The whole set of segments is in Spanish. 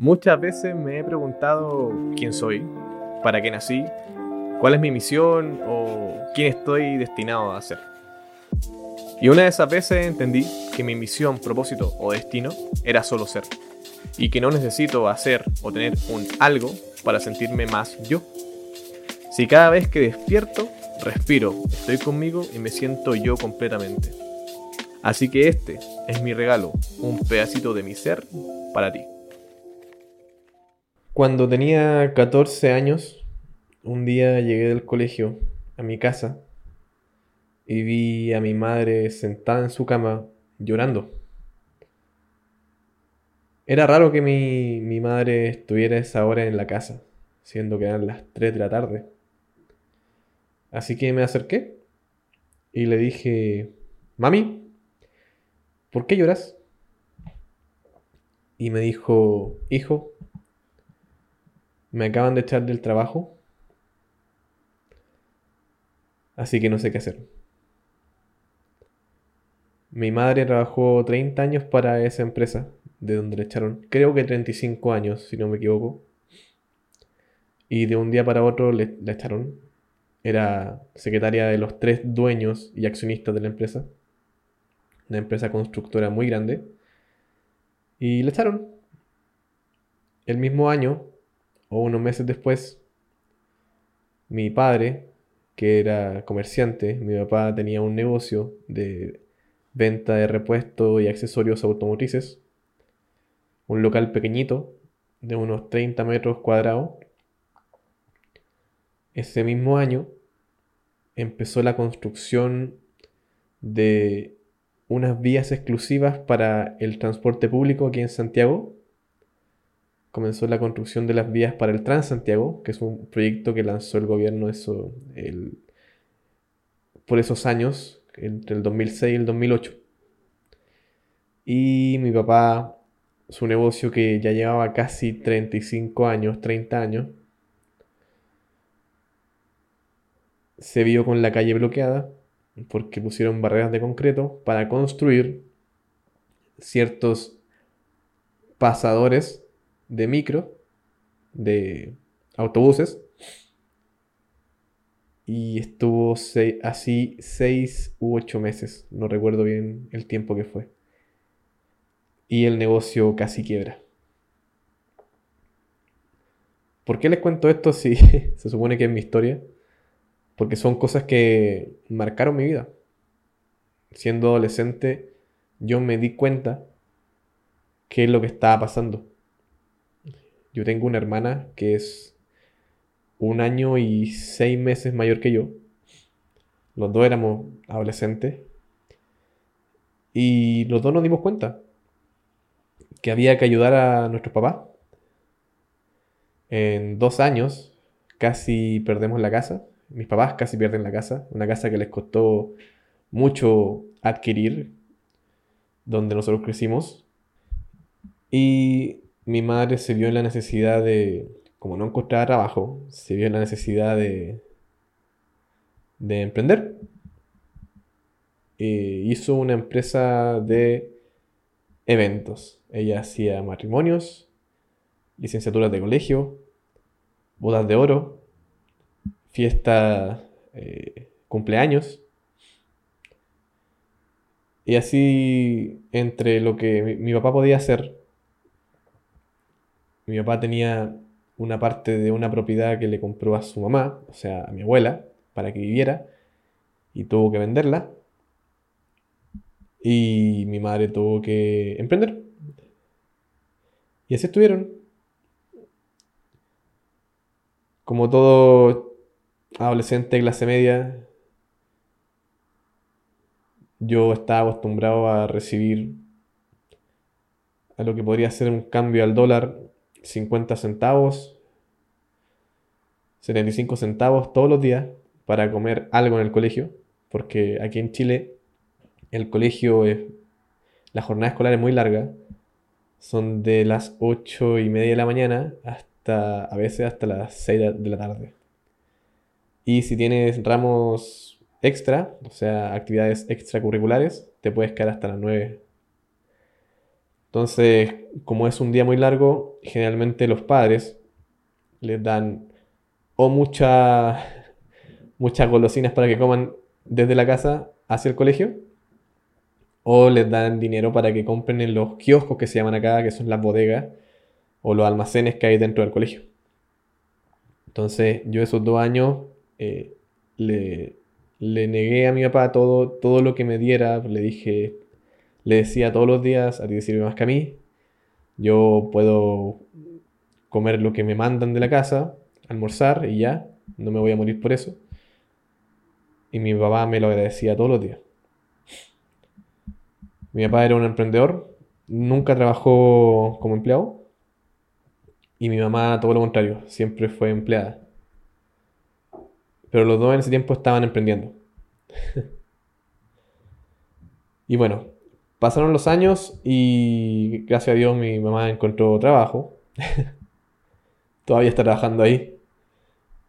Muchas veces me he preguntado quién soy, para qué nací, cuál es mi misión o quién estoy destinado a ser. Y una de esas veces entendí que mi misión, propósito o destino era solo ser. Y que no necesito hacer o tener un algo para sentirme más yo. Si cada vez que despierto, respiro, estoy conmigo y me siento yo completamente. Así que este es mi regalo, un pedacito de mi ser para ti. Cuando tenía 14 años, un día llegué del colegio a mi casa y vi a mi madre sentada en su cama llorando. Era raro que mi, mi madre estuviera esa hora en la casa, siendo que eran las 3 de la tarde. Así que me acerqué y le dije, Mami, ¿por qué lloras? Y me dijo, Hijo, me acaban de echar del trabajo. Así que no sé qué hacer. Mi madre trabajó 30 años para esa empresa, de donde le echaron, creo que 35 años, si no me equivoco. Y de un día para otro le echaron. Era secretaria de los tres dueños y accionistas de la empresa. Una empresa constructora muy grande. Y le echaron. El mismo año o unos meses después, mi padre, que era comerciante, mi papá tenía un negocio de venta de repuestos y accesorios automotrices, un local pequeñito de unos 30 metros cuadrados. Ese mismo año empezó la construcción de unas vías exclusivas para el transporte público aquí en Santiago comenzó la construcción de las vías para el Transantiago, que es un proyecto que lanzó el gobierno eso, por esos años, entre el 2006 y el 2008. Y mi papá, su negocio que ya llevaba casi 35 años, 30 años, se vio con la calle bloqueada porque pusieron barreras de concreto para construir ciertos pasadores de micro, de autobuses. Y estuvo así seis u ocho meses, no recuerdo bien el tiempo que fue. Y el negocio casi quiebra. ¿Por qué les cuento esto si se supone que es mi historia? Porque son cosas que marcaron mi vida. Siendo adolescente, yo me di cuenta qué es lo que estaba pasando. Yo tengo una hermana que es un año y seis meses mayor que yo. Los dos éramos adolescentes. Y los dos nos dimos cuenta que había que ayudar a nuestro papá. En dos años casi perdemos la casa. Mis papás casi pierden la casa. Una casa que les costó mucho adquirir, donde nosotros crecimos. Y mi madre se vio en la necesidad de, como no encontraba trabajo, se vio en la necesidad de, de emprender. E hizo una empresa de eventos. Ella hacía matrimonios, licenciaturas de colegio, bodas de oro, fiesta, eh, cumpleaños. Y así, entre lo que mi papá podía hacer mi papá tenía una parte de una propiedad que le compró a su mamá, o sea, a mi abuela, para que viviera, y tuvo que venderla. Y mi madre tuvo que emprender. Y así estuvieron. Como todo adolescente de clase media, yo estaba acostumbrado a recibir a lo que podría ser un cambio al dólar 50 centavos, 75 centavos todos los días para comer algo en el colegio, porque aquí en Chile el colegio es, la jornada escolar es muy larga, son de las 8 y media de la mañana hasta a veces hasta las 6 de la tarde. Y si tienes ramos extra, o sea, actividades extracurriculares, te puedes quedar hasta las 9 Entonces, como es un día muy largo, generalmente los padres les dan o mucha, muchas golosinas para que coman desde la casa hacia el colegio, o les dan dinero para que compren en los kioscos que se llaman acá, que son las bodegas, o los almacenes que hay dentro del colegio. Entonces, yo esos dos años eh, le, le negué a mi papá todo, todo lo que me diera, le dije, le decía todos los días, a ti te sirve más que a mí, yo puedo comer lo que me mandan de la casa, almorzar y ya, no me voy a morir por eso. Y mi papá me lo agradecía todos los días. Mi papá era un emprendedor, nunca trabajó como empleado. Y mi mamá, todo lo contrario, siempre fue empleada. Pero los dos en ese tiempo estaban emprendiendo. y bueno, pasaron los años y gracias a Dios mi mamá encontró trabajo. Todavía está trabajando ahí.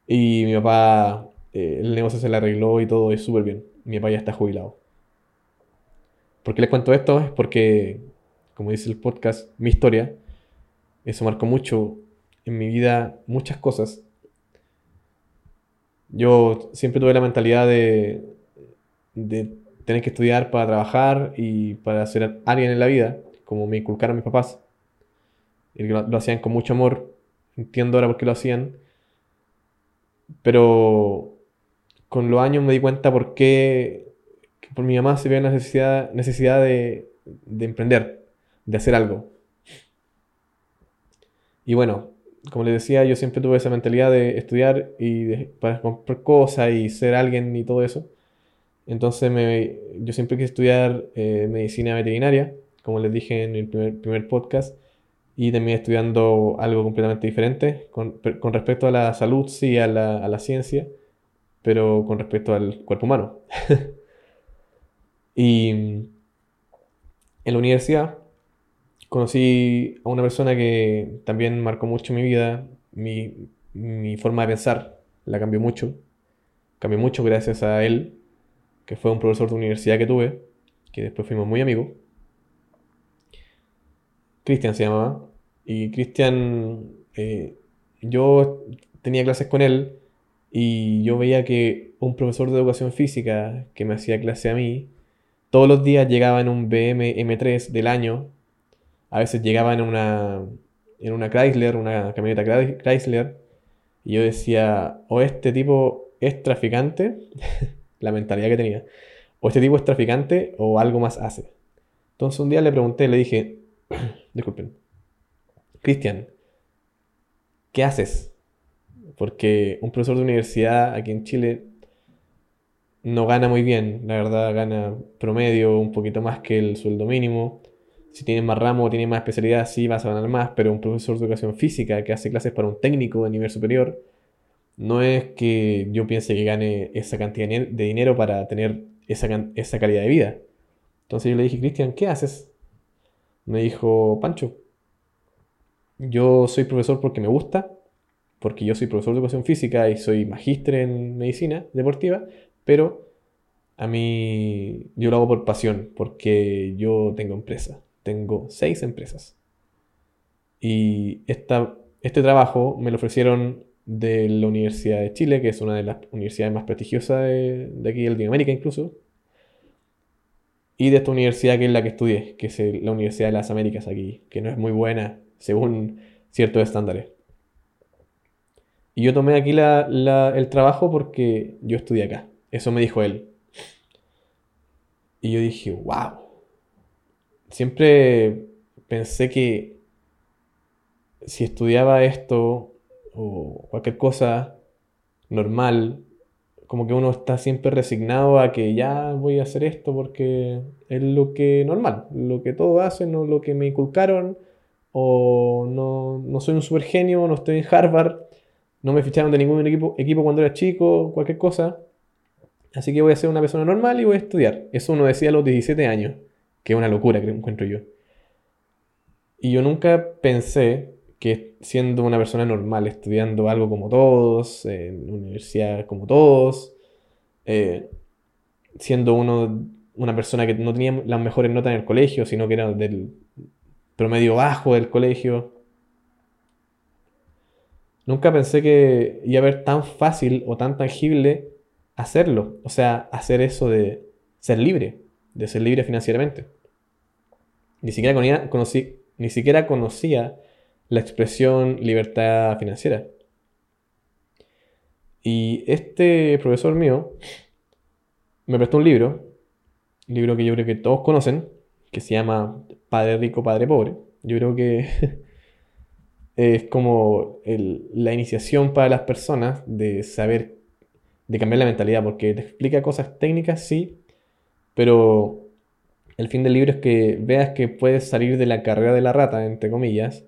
Y mi papá, eh, el negocio se le arregló y todo es súper bien. Mi papá ya está jubilado. ¿Por qué les cuento esto? Es porque, como dice el podcast, mi historia, eso marcó mucho en mi vida muchas cosas yo siempre tuve la mentalidad de, de tener que estudiar para trabajar y para ser alguien en la vida, como me inculcaron mis papás. Y lo, lo hacían con mucho amor. Entiendo ahora por qué lo hacían. Pero con los años me di cuenta por qué que por mi mamá se veía la necesidad, necesidad de, de emprender, de hacer algo. Y bueno, como les decía, yo siempre tuve esa mentalidad de estudiar y para comprar cosas y ser alguien y todo eso. Entonces me, yo siempre quise estudiar eh, medicina veterinaria, como les dije en el primer, podcast, y también estudiando algo completamente diferente con, respecto a la salud, sí, a la, a la ciencia, pero con respecto al cuerpo humano. y en la universidad conocí a una persona que también marcó mucho mi vida, mi, mi forma de pensar la cambió mucho. Cambió mucho gracias a él, que fue un profesor de universidad que tuve, que después fuimos muy amigos. Cristian se llamaba. Y Cristian, eh, yo tenía clases con él y yo veía que un profesor de educación física que me hacía clase a mí, todos los días llegaba en un BM M3 del año a veces llegaba en una, en una Chrysler, una camioneta Chrysler, y yo decía, o este tipo es traficante, la mentalidad que tenía, o este tipo es traficante o algo más hace. Entonces un día le pregunté, le dije, disculpen, Cristian, ¿qué haces? Porque un profesor de universidad aquí en Chile no gana muy bien, la verdad gana promedio un poquito más que el sueldo mínimo si tienes más ramo tienes más especialidad, sí vas a ganar más, pero un profesor de educación física que hace clases para un técnico de nivel superior, no es que yo piense que gane esa cantidad de dinero para tener esa, esa calidad de vida. Entonces yo le dije, Cristian, ¿qué haces? Me dijo, Pancho, yo soy profesor porque me gusta, porque yo soy profesor de educación física y soy magíster en medicina deportiva, pero a mí yo lo hago por pasión, porque yo tengo empresa tengo seis empresas. Y esta, este trabajo me lo ofrecieron de la Universidad de Chile, que es una de las universidades más prestigiosas de, aquí, de Latinoamérica incluso. Y de esta universidad que es la que estudié, que es la Universidad de las Américas aquí, que no es muy buena según ciertos estándares. Y yo tomé aquí el trabajo porque yo estudié acá. Eso me dijo él. Y yo dije, wow, siempre pensé que si estudiaba esto o cualquier cosa normal, como que uno está siempre resignado a que ya voy a hacer esto porque es lo que normal, lo que todos hacen o lo que me inculcaron, o no, no soy un super genio, no estoy en Harvard, no me ficharon de ningún equipo, equipo cuando era chico, cualquier cosa. Así que voy a ser una persona normal y voy a estudiar. Eso uno decía a los 17 años que es una locura que encuentro yo. Y yo nunca pensé que siendo una persona normal, estudiando algo como todos, en universidad como todos, eh, siendo uno una persona que no tenía las mejores notas en el colegio, sino que era del promedio bajo del colegio. Nunca pensé que iba a ver tan fácil o tan tangible hacerlo. O sea, hacer eso de ser libre, de ser libre financieramente. Ni siquiera ni siquiera conocía la expresión libertad financiera. Y este profesor mío me prestó un libro, un libro que yo creo que todos conocen, que se llama Padre Rico, Padre Pobre. Yo creo que es como la iniciación para las personas de saber, de cambiar la mentalidad, porque te explica cosas técnicas, sí, pero el fin del libro es que veas que puedes salir de la carrera de la rata, entre comillas,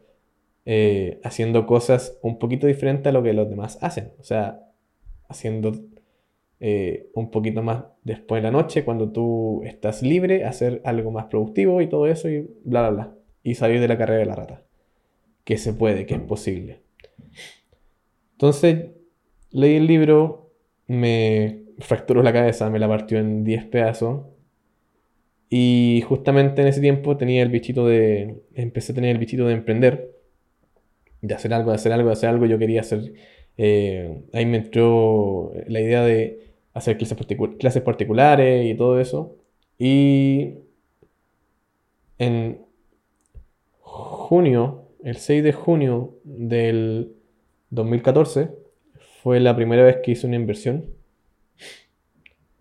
eh, haciendo cosas un poquito diferentes a lo que los demás hacen. O sea, haciendo eh, un poquito más después de la noche, cuando tú estás libre, hacer algo más productivo y todo eso y bla, bla, bla. Y salir de la carrera de la rata. Que se puede, que es posible. Entonces, leí el libro, me fracturó la cabeza, me la partió en 10 pedazos. Y justamente en ese tiempo tenía el bichito de. Empecé a tener el bichito de emprender, de hacer algo, de hacer algo, de hacer algo. Yo quería hacer eh, ahí me entró la idea de hacer clases, clases particulares y todo eso. Y en junio, el 6 de junio del 2014, fue la primera vez que hice una inversión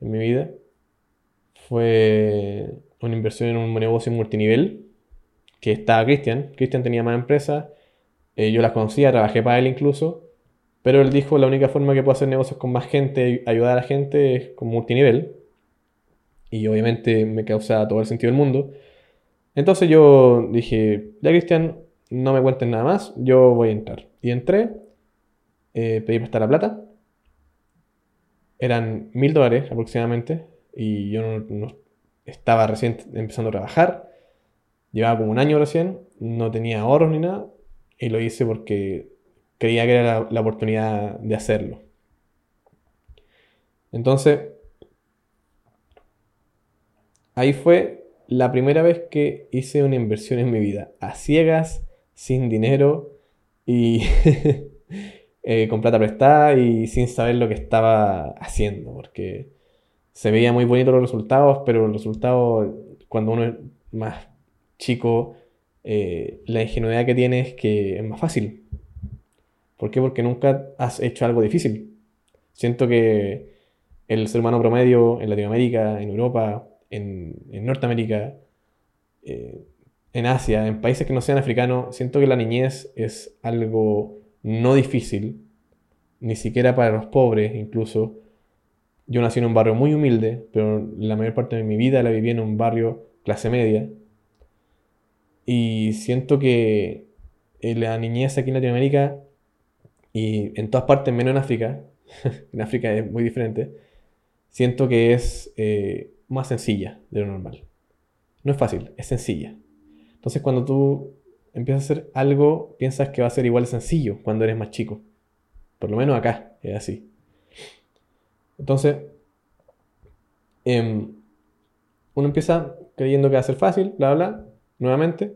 en mi vida. Fue una inversión en un negocio multinivel que estaba Cristian. Cristian tenía más empresas, eh, yo las conocía, trabajé para él incluso. Pero él dijo, la única forma que puedo hacer negocios con más gente, ayudar a la gente, es con multinivel. Y obviamente me causa todo el sentido del mundo. Entonces yo dije, ya Cristian, no me cuenten nada más, yo voy a entrar. Y entré, eh, pedí prestar la plata. Eran mil dólares aproximadamente. Y yo no, estaba recién empezando a trabajar. Llevaba como un año recién, no tenía ahorros ni nada. Y lo hice porque creía que era la, oportunidad de hacerlo. Entonces, ahí fue la primera vez que hice una inversión en mi vida, a ciegas, sin dinero y eh, con plata prestada y sin saber lo que estaba haciendo, porque se veía muy bonito los resultados, pero los resultados, cuando uno es más chico, eh, la ingenuidad que tiene es que es más fácil. ¿Por qué? Porque nunca has hecho algo difícil. Siento que el ser humano promedio en Latinoamérica, en Europa, en, Norteamérica, eh, en Asia, en países que no sean africanos, siento que la niñez es algo no difícil, ni siquiera para los pobres incluso. Yo nací en un barrio muy humilde, pero la mayor parte de mi vida la viví en un barrio clase media. Y siento que la niñez aquí en Latinoamérica y en todas partes, menos en África, en África es muy diferente, siento que es eh, más sencilla de lo normal. No es fácil, es sencilla. Entonces cuando tú empiezas a hacer algo, piensas que va a ser igual sencillo cuando eres más chico. Por lo menos acá es así. Entonces, em, uno empieza creyendo que va a ser fácil, bla, bla, nuevamente,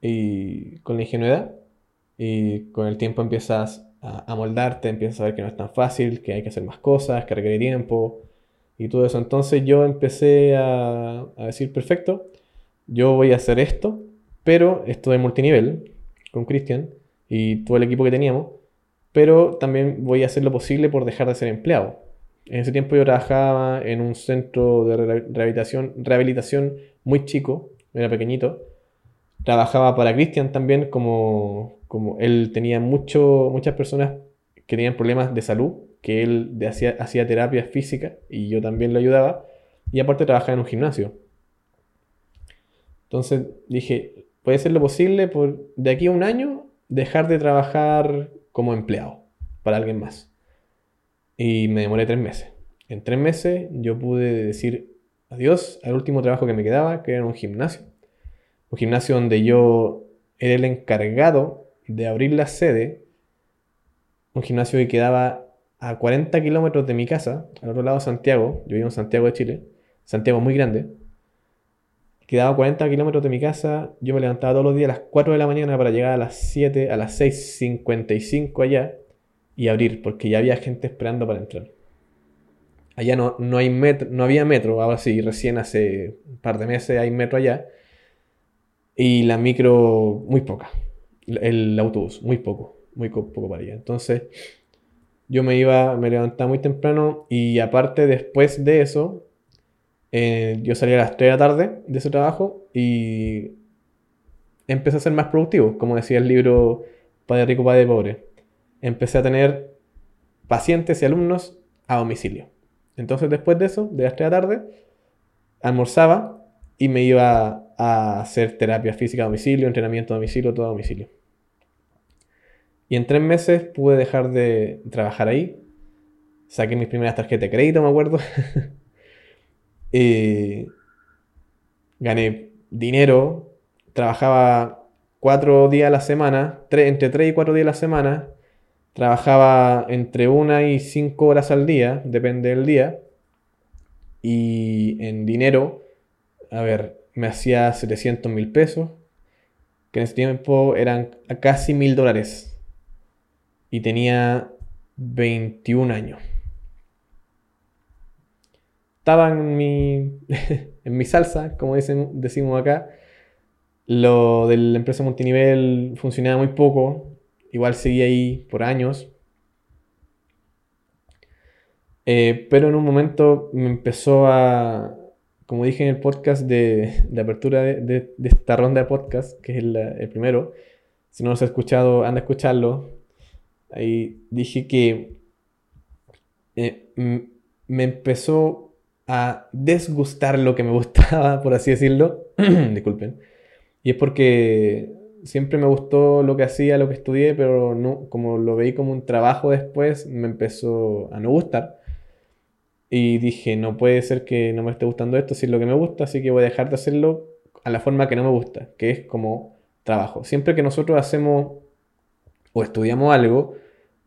y con la ingenuidad, y con el tiempo empiezas a, moldarte, empiezas a ver que no es tan fácil, que hay que hacer más cosas, que requiere tiempo y todo eso. Entonces yo empecé a, decir, perfecto, yo voy a hacer esto, pero esto de multinivel con Cristian y todo el equipo que teníamos, pero también voy a hacer lo posible por dejar de ser empleado. En ese tiempo yo trabajaba en un centro de rehabilitación muy chico, era pequeñito. Trabajaba para Cristian también como, como él tenía mucho, muchas personas que tenían problemas de salud, que él hacía, hacía terapia física y yo también lo ayudaba, y aparte trabajaba en un gimnasio. Entonces dije, puede ser lo posible por de aquí a un año dejar de trabajar como empleado para alguien más. Y me demoré tres meses. En tres meses yo pude decir adiós al último trabajo que me quedaba, que era un gimnasio. Un gimnasio donde yo era el encargado de abrir la sede, un gimnasio que quedaba a 40 kilómetros de mi casa, al otro lado de Santiago, yo vivo en Santiago de Chile, Santiago muy grande, quedaba 40 kilómetros de mi casa, yo me levantaba todos los días a las 4 de la mañana para llegar a las 7, a las 6.55 allá y abrir, porque ya había gente esperando para entrar. Allá no, no, hay metro, no había metro, ahora sí, recién hace un par de meses hay metro allá. Y la micro, muy poca. El autobús, muy poco, muy poco para allá. Entonces, yo me iba, me levantaba muy temprano y aparte después de eso, eh, yo salía a las 3 de la tarde de ese trabajo y empecé a ser más productivo, como decía el libro Padre Rico, Padre Pobre. Empecé a tener pacientes y alumnos a domicilio. Entonces después de eso, de las 3 de la tarde, almorzaba y me iba a hacer terapia física a domicilio, entrenamiento a domicilio, todo a domicilio. Y en tres meses pude dejar de trabajar ahí. Saqué mis primeras tarjetas de crédito, me acuerdo. Gané dinero. Trabajaba cuatro días a la semana, entre tres y cuatro días a la semana. Trabajaba entre una y cinco horas al día, depende del día. Y en dinero, a ver, me hacía 700 mil pesos, que en ese tiempo eran casi mil dólares y tenía 21 años. Estaba en mi, en mi salsa, como dicen, decimos acá. Lo de la empresa multinivel funcionaba muy poco. Igual seguía ahí por años. Eh, pero en un momento me empezó a, como dije en el podcast de, de apertura de, esta ronda de podcast, que es el, primero, si no lo has escuchado, anda a escucharlo, Ahí dije que eh, me empezó a desgustar lo que me gustaba, por así decirlo. Disculpen. Y es porque siempre me gustó lo que hacía, lo que estudié, pero no, como lo veí como un trabajo después, me empezó a no gustar. Y dije, no puede ser que no me esté gustando esto si es lo que me gusta, así que voy a dejar de hacerlo a la forma que no me gusta, que es como trabajo. Siempre que nosotros hacemos o estudiamos algo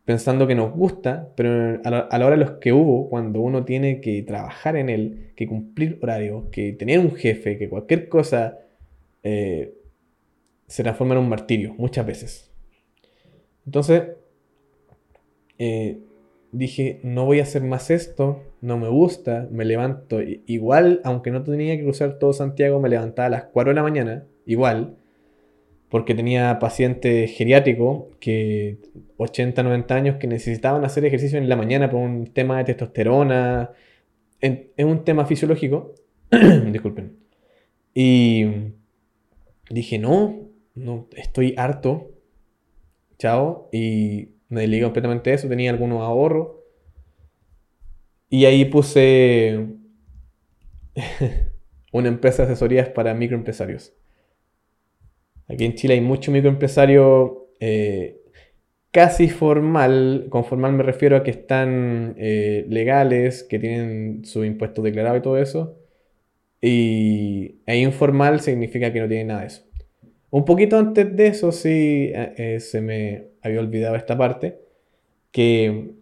pensando que nos gusta, pero a la, hora de los que hubo, cuando uno tiene que trabajar en él, que cumplir horarios, que tener un jefe, que cualquier cosa eh, se transforma en un martirio, muchas veces. Entonces, eh, dije, no voy a hacer más esto, no me gusta, me levanto. Igual, aunque no tenía que cruzar todo Santiago, me levantaba a las 4 de la mañana, igual porque tenía pacientes geriátricos que 80, 90 años que necesitaban hacer ejercicio en la mañana por un tema de testosterona. Es un tema fisiológico. Disculpen. Y dije, no, no, estoy harto. Chao. Y me dediqué completamente a eso. Tenía algunos ahorros. Y ahí puse una empresa de asesorías para microempresarios. Aquí en Chile hay mucho microempresario eh, casi formal. Con formal me refiero a que están eh, legales, que tienen su impuesto declarado y todo eso. Y e informal significa que no tienen nada de eso. Un poquito antes de eso, sí, eh, se me había olvidado esta parte, que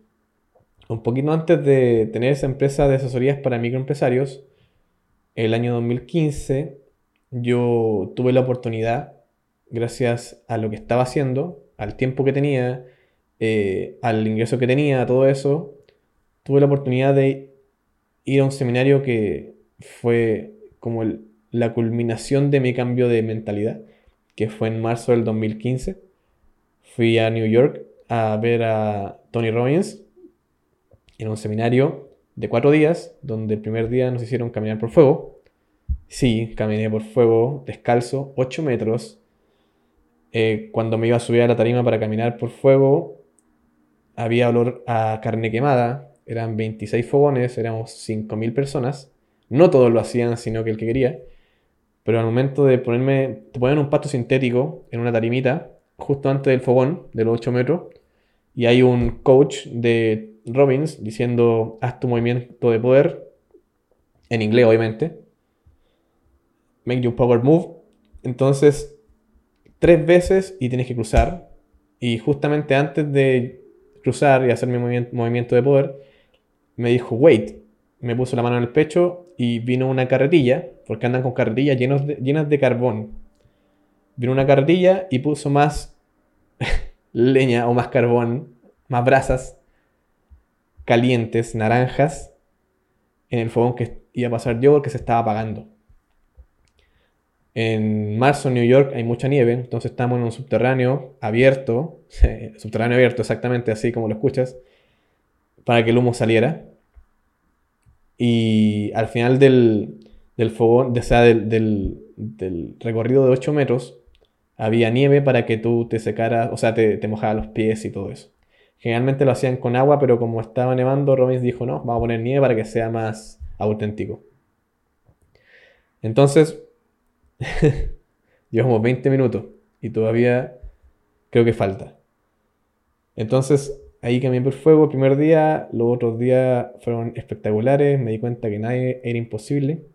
un poquito antes de tener esa empresa de asesorías para microempresarios, el año 2015, yo tuve la oportunidad gracias a lo que estaba haciendo, al tiempo que tenía, eh, al ingreso que tenía, todo eso, tuve la oportunidad de ir a un seminario que fue como la culminación de mi cambio de mentalidad, que fue en marzo del 2015. Fui a New York a ver a Tony Robbins en un seminario de cuatro días, donde el primer día nos hicieron caminar por fuego. Sí, caminé por fuego, descalzo, 8 metros, eh, cuando me iba a subir a la tarima para caminar por fuego, había olor a carne quemada. Eran 26 fogones, éramos 5.000 personas. No todos lo hacían, sino que el que quería. Pero al momento de ponerme, te ponen un pasto sintético en una tarimita, justo antes del fogón, de los 8 metros, y hay un coach de Robbins diciendo, haz tu movimiento de poder, en inglés obviamente, make your power move. Entonces tres veces y tienes que cruzar. Y justamente antes de cruzar y hacer mi movimiento, de poder, me dijo, wait. Me puso la mano en el pecho y vino una carretilla, porque andan con carretillas llenas de carbón. Vino una carretilla y puso más leña o más carbón, más brasas calientes, naranjas, en el fogón que iba a pasar yo porque se estaba apagando. En marzo en New York hay mucha nieve, entonces estamos en un subterráneo abierto, subterráneo abierto exactamente así como lo escuchas, para que el humo saliera. Y al final del, del fogón, o sea, del, del, recorrido de 8 metros, había nieve para que tú te secaras, o sea, te, te mojaras los pies y todo eso. Generalmente lo hacían con agua, pero como estaba nevando, Robbins dijo, no, vamos a poner nieve para que sea más auténtico. Entonces, llevamos 20 minutos y todavía creo que falta. Entonces, ahí cambié por fuego el primer día, los otros días fueron espectaculares, me di cuenta que nadie era imposible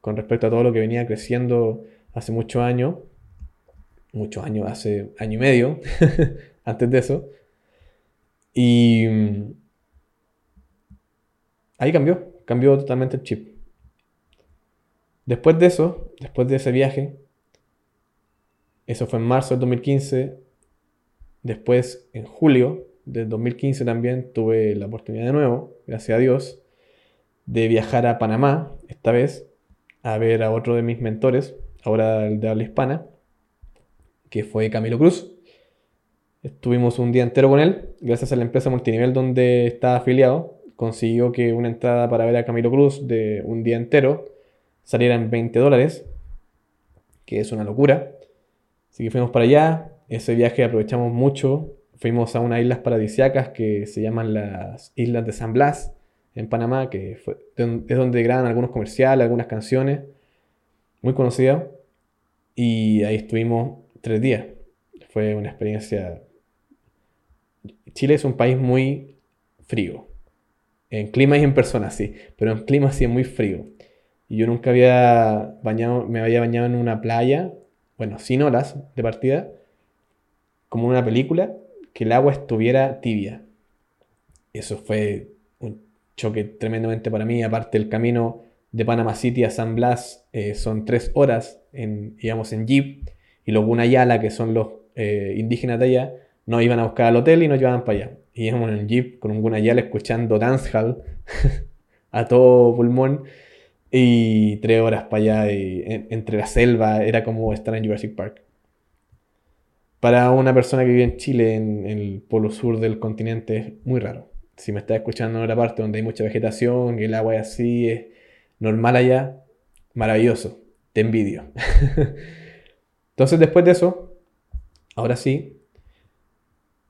con respecto a todo lo que venía creciendo hace muchos años, muchos años, hace año y medio, antes de eso. Y mm, ahí cambió, cambió totalmente el chip. Después de eso, después de ese viaje, eso fue en marzo del 2015, después en julio del 2015 también tuve la oportunidad de nuevo, gracias a Dios, de viajar a Panamá, esta vez, a ver a otro de mis mentores, ahora el de habla hispana, que fue Camilo Cruz. Estuvimos un día entero con él, gracias a la empresa multinivel donde estaba afiliado. Consiguió que una entrada para ver a Camilo Cruz de un día entero saliera en 20 dólares, que es una locura. Así que fuimos para allá. Ese viaje aprovechamos mucho. Fuimos a unas islas paradisiacas que se llaman las Islas de San Blas, en Panamá, que es donde graban algunos comerciales, algunas canciones, muy conocidas. Y ahí estuvimos tres días. Fue una experiencia Chile es un país muy frío. En clima y en persona sí, pero en clima sí es muy frío. Y yo nunca había bañado, me había bañado en una playa, bueno, sin olas de partida, como una película, que el agua estuviera tibia. Eso fue un choque tremendamente para mí. Aparte, el camino de Panama City a San Blas eh, son tres horas, en, digamos, en jeep. Y los Gunayala, que son los eh, indígenas de allá, nos iban a buscar al hotel y nos llevaban para allá. Íbamos en el jeep con un Gunayal escuchando dancehall a todo pulmón. Y tres horas para allá y, entre la selva, era como estar en Jurassic Park. Para una persona que vive en Chile, en, el polo sur del continente, es muy raro. Si me estás escuchando en una parte donde hay mucha vegetación y el agua es así, es normal allá, maravilloso, te envidio. Entonces después de eso, ahora sí,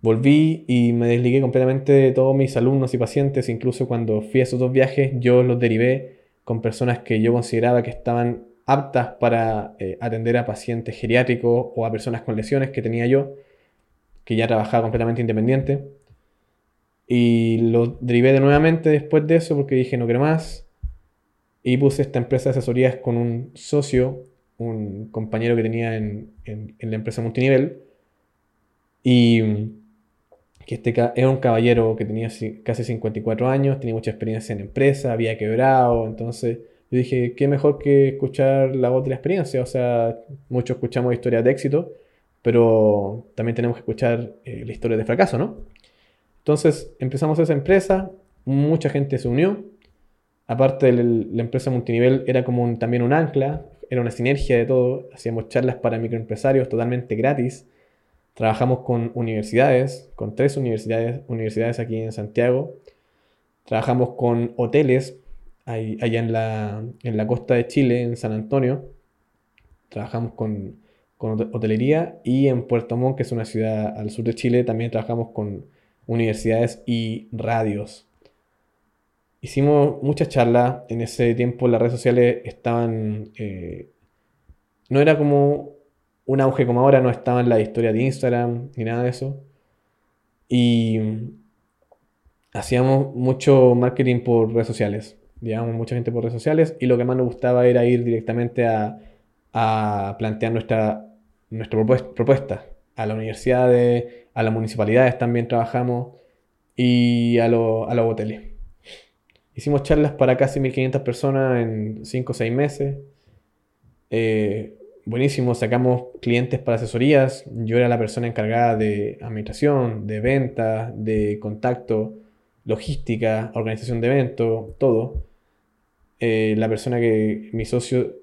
Volví y me desligué completamente de todos mis alumnos y pacientes, incluso cuando fui a esos dos viajes, yo los derivé con personas que yo consideraba que estaban aptas para eh, atender a pacientes geriátricos o a personas con lesiones que tenía yo, que ya trabajaba completamente independiente. Y los derivé de nuevamente después de eso porque dije no quiero más. Y puse esta empresa de asesorías con un socio, un compañero que tenía en, en la empresa multinivel. Y que este era un caballero que tenía casi 54 años, tenía mucha experiencia en empresa, había quebrado, entonces yo dije, qué mejor que escuchar la la experiencia, o sea, muchos escuchamos historias de éxito, pero también tenemos que escuchar eh, la historia de fracaso, ¿no? Entonces empezamos esa empresa, mucha gente se unió, aparte de la empresa multinivel era como también un ancla, era una sinergia de todo, hacíamos charlas para microempresarios totalmente gratis, Trabajamos con universidades, con tres universidades, universidades aquí en Santiago. Trabajamos con hoteles allá en la, en la costa de Chile, en San Antonio. Trabajamos con, con hotelería y en Puerto Montt, que es una ciudad al sur de Chile, también trabajamos con universidades y radios. Hicimos muchas charlas. En ese tiempo las redes sociales estaban... Eh, no era como un auge como ahora no estaba en la historia de Instagram ni nada de eso. Y hacíamos mucho marketing por redes sociales. Llevábamos mucha gente por redes sociales y lo que más nos gustaba era ir directamente a, plantear nuestra, propuesta. A las universidades, a las municipalidades también trabajamos y a, a los hoteles. Hicimos charlas para casi 1500 personas en 5 o 6 meses. Eh, buenísimo, sacamos clientes para asesorías. Yo era la persona encargada de administración, de ventas, de contacto, logística, organización de eventos, todo. Eh, la persona que, mi socio,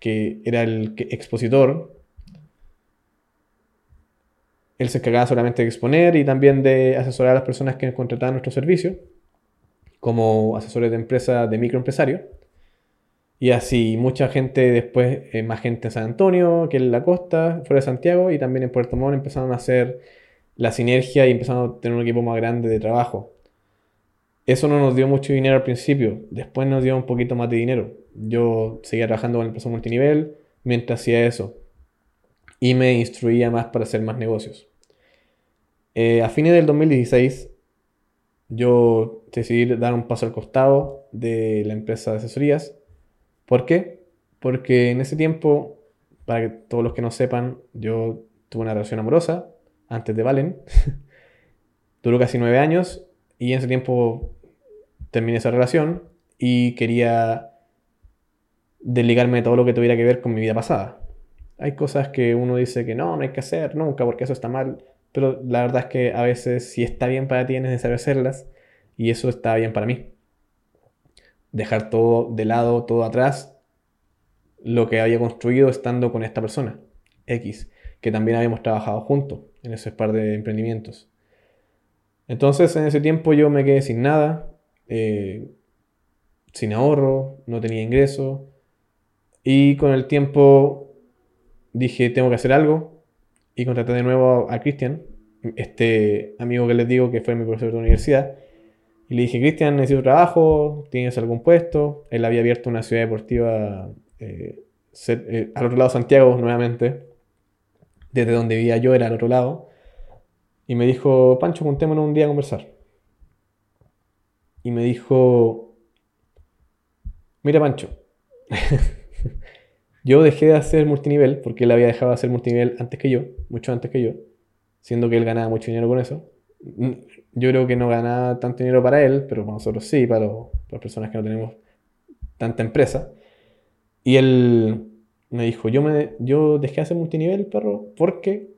que era el expositor, él se encargaba solamente de exponer y también de asesorar a las personas que contrataban nuestro servicio, como asesores de empresa de microempresarios. Y así mucha gente después, eh, más gente en San Antonio, que en la costa, fuera de Santiago, y también en Puerto Montt empezaron a hacer la sinergia y empezaron a tener un equipo más grande de trabajo. Eso no nos dio mucho dinero al principio, después nos dio un poquito más de dinero. Yo seguía trabajando con la empresa multinivel mientras hacía eso y me instruía más para hacer más negocios. Eh, a fines del 2016 yo decidí dar un paso al costado de la empresa de asesorías ¿Por qué? Porque en ese tiempo, para que todos los que no sepan, yo tuve una relación amorosa antes de Valen. Duró casi nueve años y en ese tiempo terminé esa relación y quería desligarme de todo lo que tuviera que ver con mi vida pasada. Hay cosas que uno dice que no, no hay que hacer nunca porque eso está mal, pero la verdad es que a veces si está bien para ti es necesario hacerlas y eso está bien para mí dejar todo de lado, todo atrás, lo que había construido estando con esta persona, X, que también habíamos trabajado juntos en ese par de emprendimientos. Entonces en ese tiempo yo me quedé sin nada, eh, sin ahorro, no tenía ingreso y con el tiempo dije tengo que hacer algo y contraté de nuevo a Cristian, este amigo que les digo que fue mi profesor de universidad, y le dije, Cristian, necesito trabajo, ¿tienes algún puesto? Él había abierto una ciudad deportiva eh, eh, al otro lado de Santiago nuevamente. Desde donde vivía yo era al otro lado. Y me dijo, Pancho, juntémonos un día a conversar. Y me dijo, mira Pancho, yo dejé de hacer multinivel porque él había dejado de hacer multinivel antes que yo, mucho antes que yo, siendo que él ganaba mucho dinero con eso yo creo que no gana tanto dinero para él, pero para nosotros sí, para, las personas que no tenemos tanta empresa. Y él me dijo, yo, me, yo dejé de hacer multinivel, perro, porque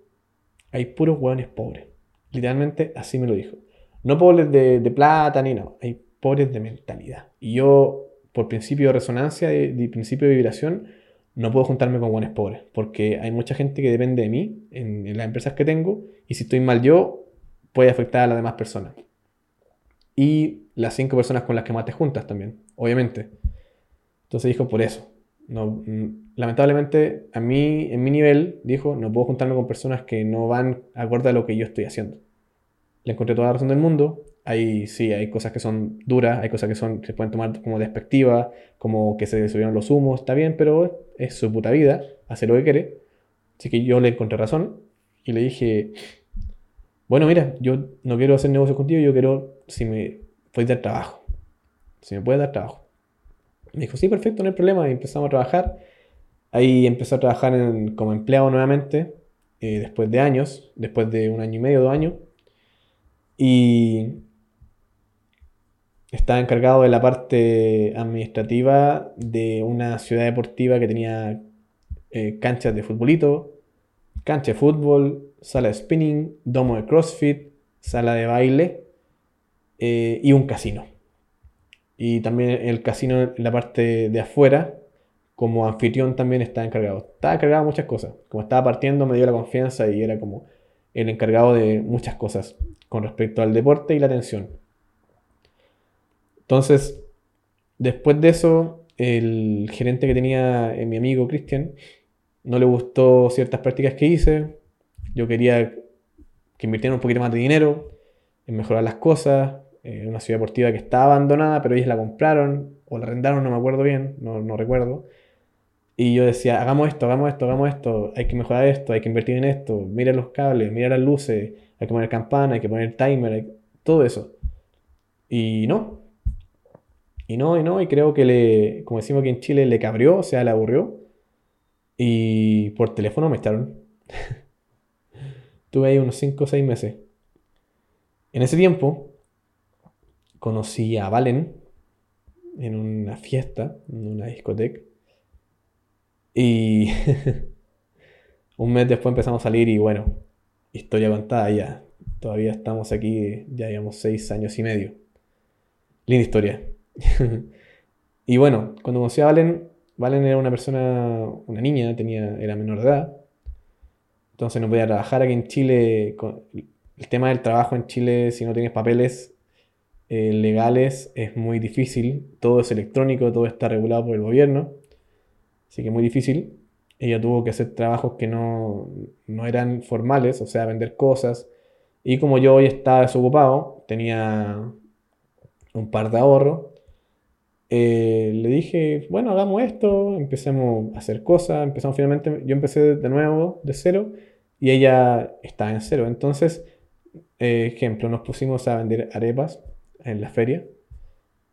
hay puros hueones pobres. Literalmente así me lo dijo. No pobres de, plata ni nada, hay pobres de mentalidad. Y yo, por principio de resonancia y principio de vibración, no puedo juntarme con hueones pobres, porque hay mucha gente que depende de mí en, en las empresas que tengo, y si estoy mal yo, puede afectar a las demás personas. Y las cinco personas con las que más te juntas también, obviamente. Entonces dijo, por eso. No, mm, lamentablemente, a mí, en mi nivel, dijo, no puedo juntarme con personas que no van acorde a lo que yo estoy haciendo. Le encontré toda la razón del mundo. Hay, sí, hay cosas que son duras, hay cosas que son, se pueden tomar como despectiva, como que se subieron los humos, está bien, pero es su puta vida, hace lo que quiere. Así que yo le encontré razón y le dije, bueno, mira, yo no quiero hacer negocios contigo, yo quiero, si me puedes dar trabajo, si me puedes dar trabajo. Me dijo, sí, perfecto, no hay problema, y empezamos a trabajar. Ahí empezó a trabajar como empleado nuevamente, eh, después de años, después de un año y medio, dos años. Y estaba encargado de la parte administrativa de una ciudad deportiva que tenía eh, canchas de futbolito, cancha de fútbol, sala de spinning, domo de CrossFit, sala de baile eh, y un casino. Y también el casino en la parte de afuera, como anfitrión también está encargado. Estaba encargado de muchas cosas. Como estaba partiendo me dio la confianza y era como el encargado de muchas cosas con respecto al deporte y la atención. Entonces, después de eso, el gerente que tenía eh, mi amigo Cristian no le gustó ciertas prácticas que hice. Yo quería que invirtieran un poquito más de dinero en mejorar las cosas. En una ciudad deportiva que estaba abandonada, pero ellos la compraron o la arrendaron, no me acuerdo bien, no, recuerdo. Y yo decía, hagamos esto, hagamos esto, hagamos esto, hay que mejorar esto, hay que invertir en esto, mira los cables, mira las luces, hay que poner campana, hay que poner timer, todo eso. Y no. Y no, y no, y creo que le, como decimos aquí en Chile, le cabrió, o sea, le aburrió. Y por teléfono me echaron. Tuve ahí unos 5 o 6 meses. En ese tiempo conocí a Valen, en una fiesta, en una discoteca. Y un mes después empezamos a salir y bueno, historia contada ya. Todavía estamos aquí, ya llevamos seis años y medio. Linda historia. y bueno, cuando conocí a Valen, Valen era una persona, una niña, tenía, era menor de edad. Entonces no podía trabajar aquí en Chile. el tema del trabajo en Chile, si no tienes papeles eh, legales, es muy difícil. Todo es electrónico, todo está regulado por el gobierno. Así que muy difícil. Ella tuvo que hacer trabajos que no, no eran formales, o sea, vender cosas. Y como yo hoy estaba desocupado, tenía un par de ahorros, eh, le dije, bueno, hagamos esto, empecemos a hacer cosas, empezamos finalmente, yo empecé de nuevo, de cero, y ella estaba en cero. Entonces, eh, ejemplo, nos pusimos a vender arepas en la feria,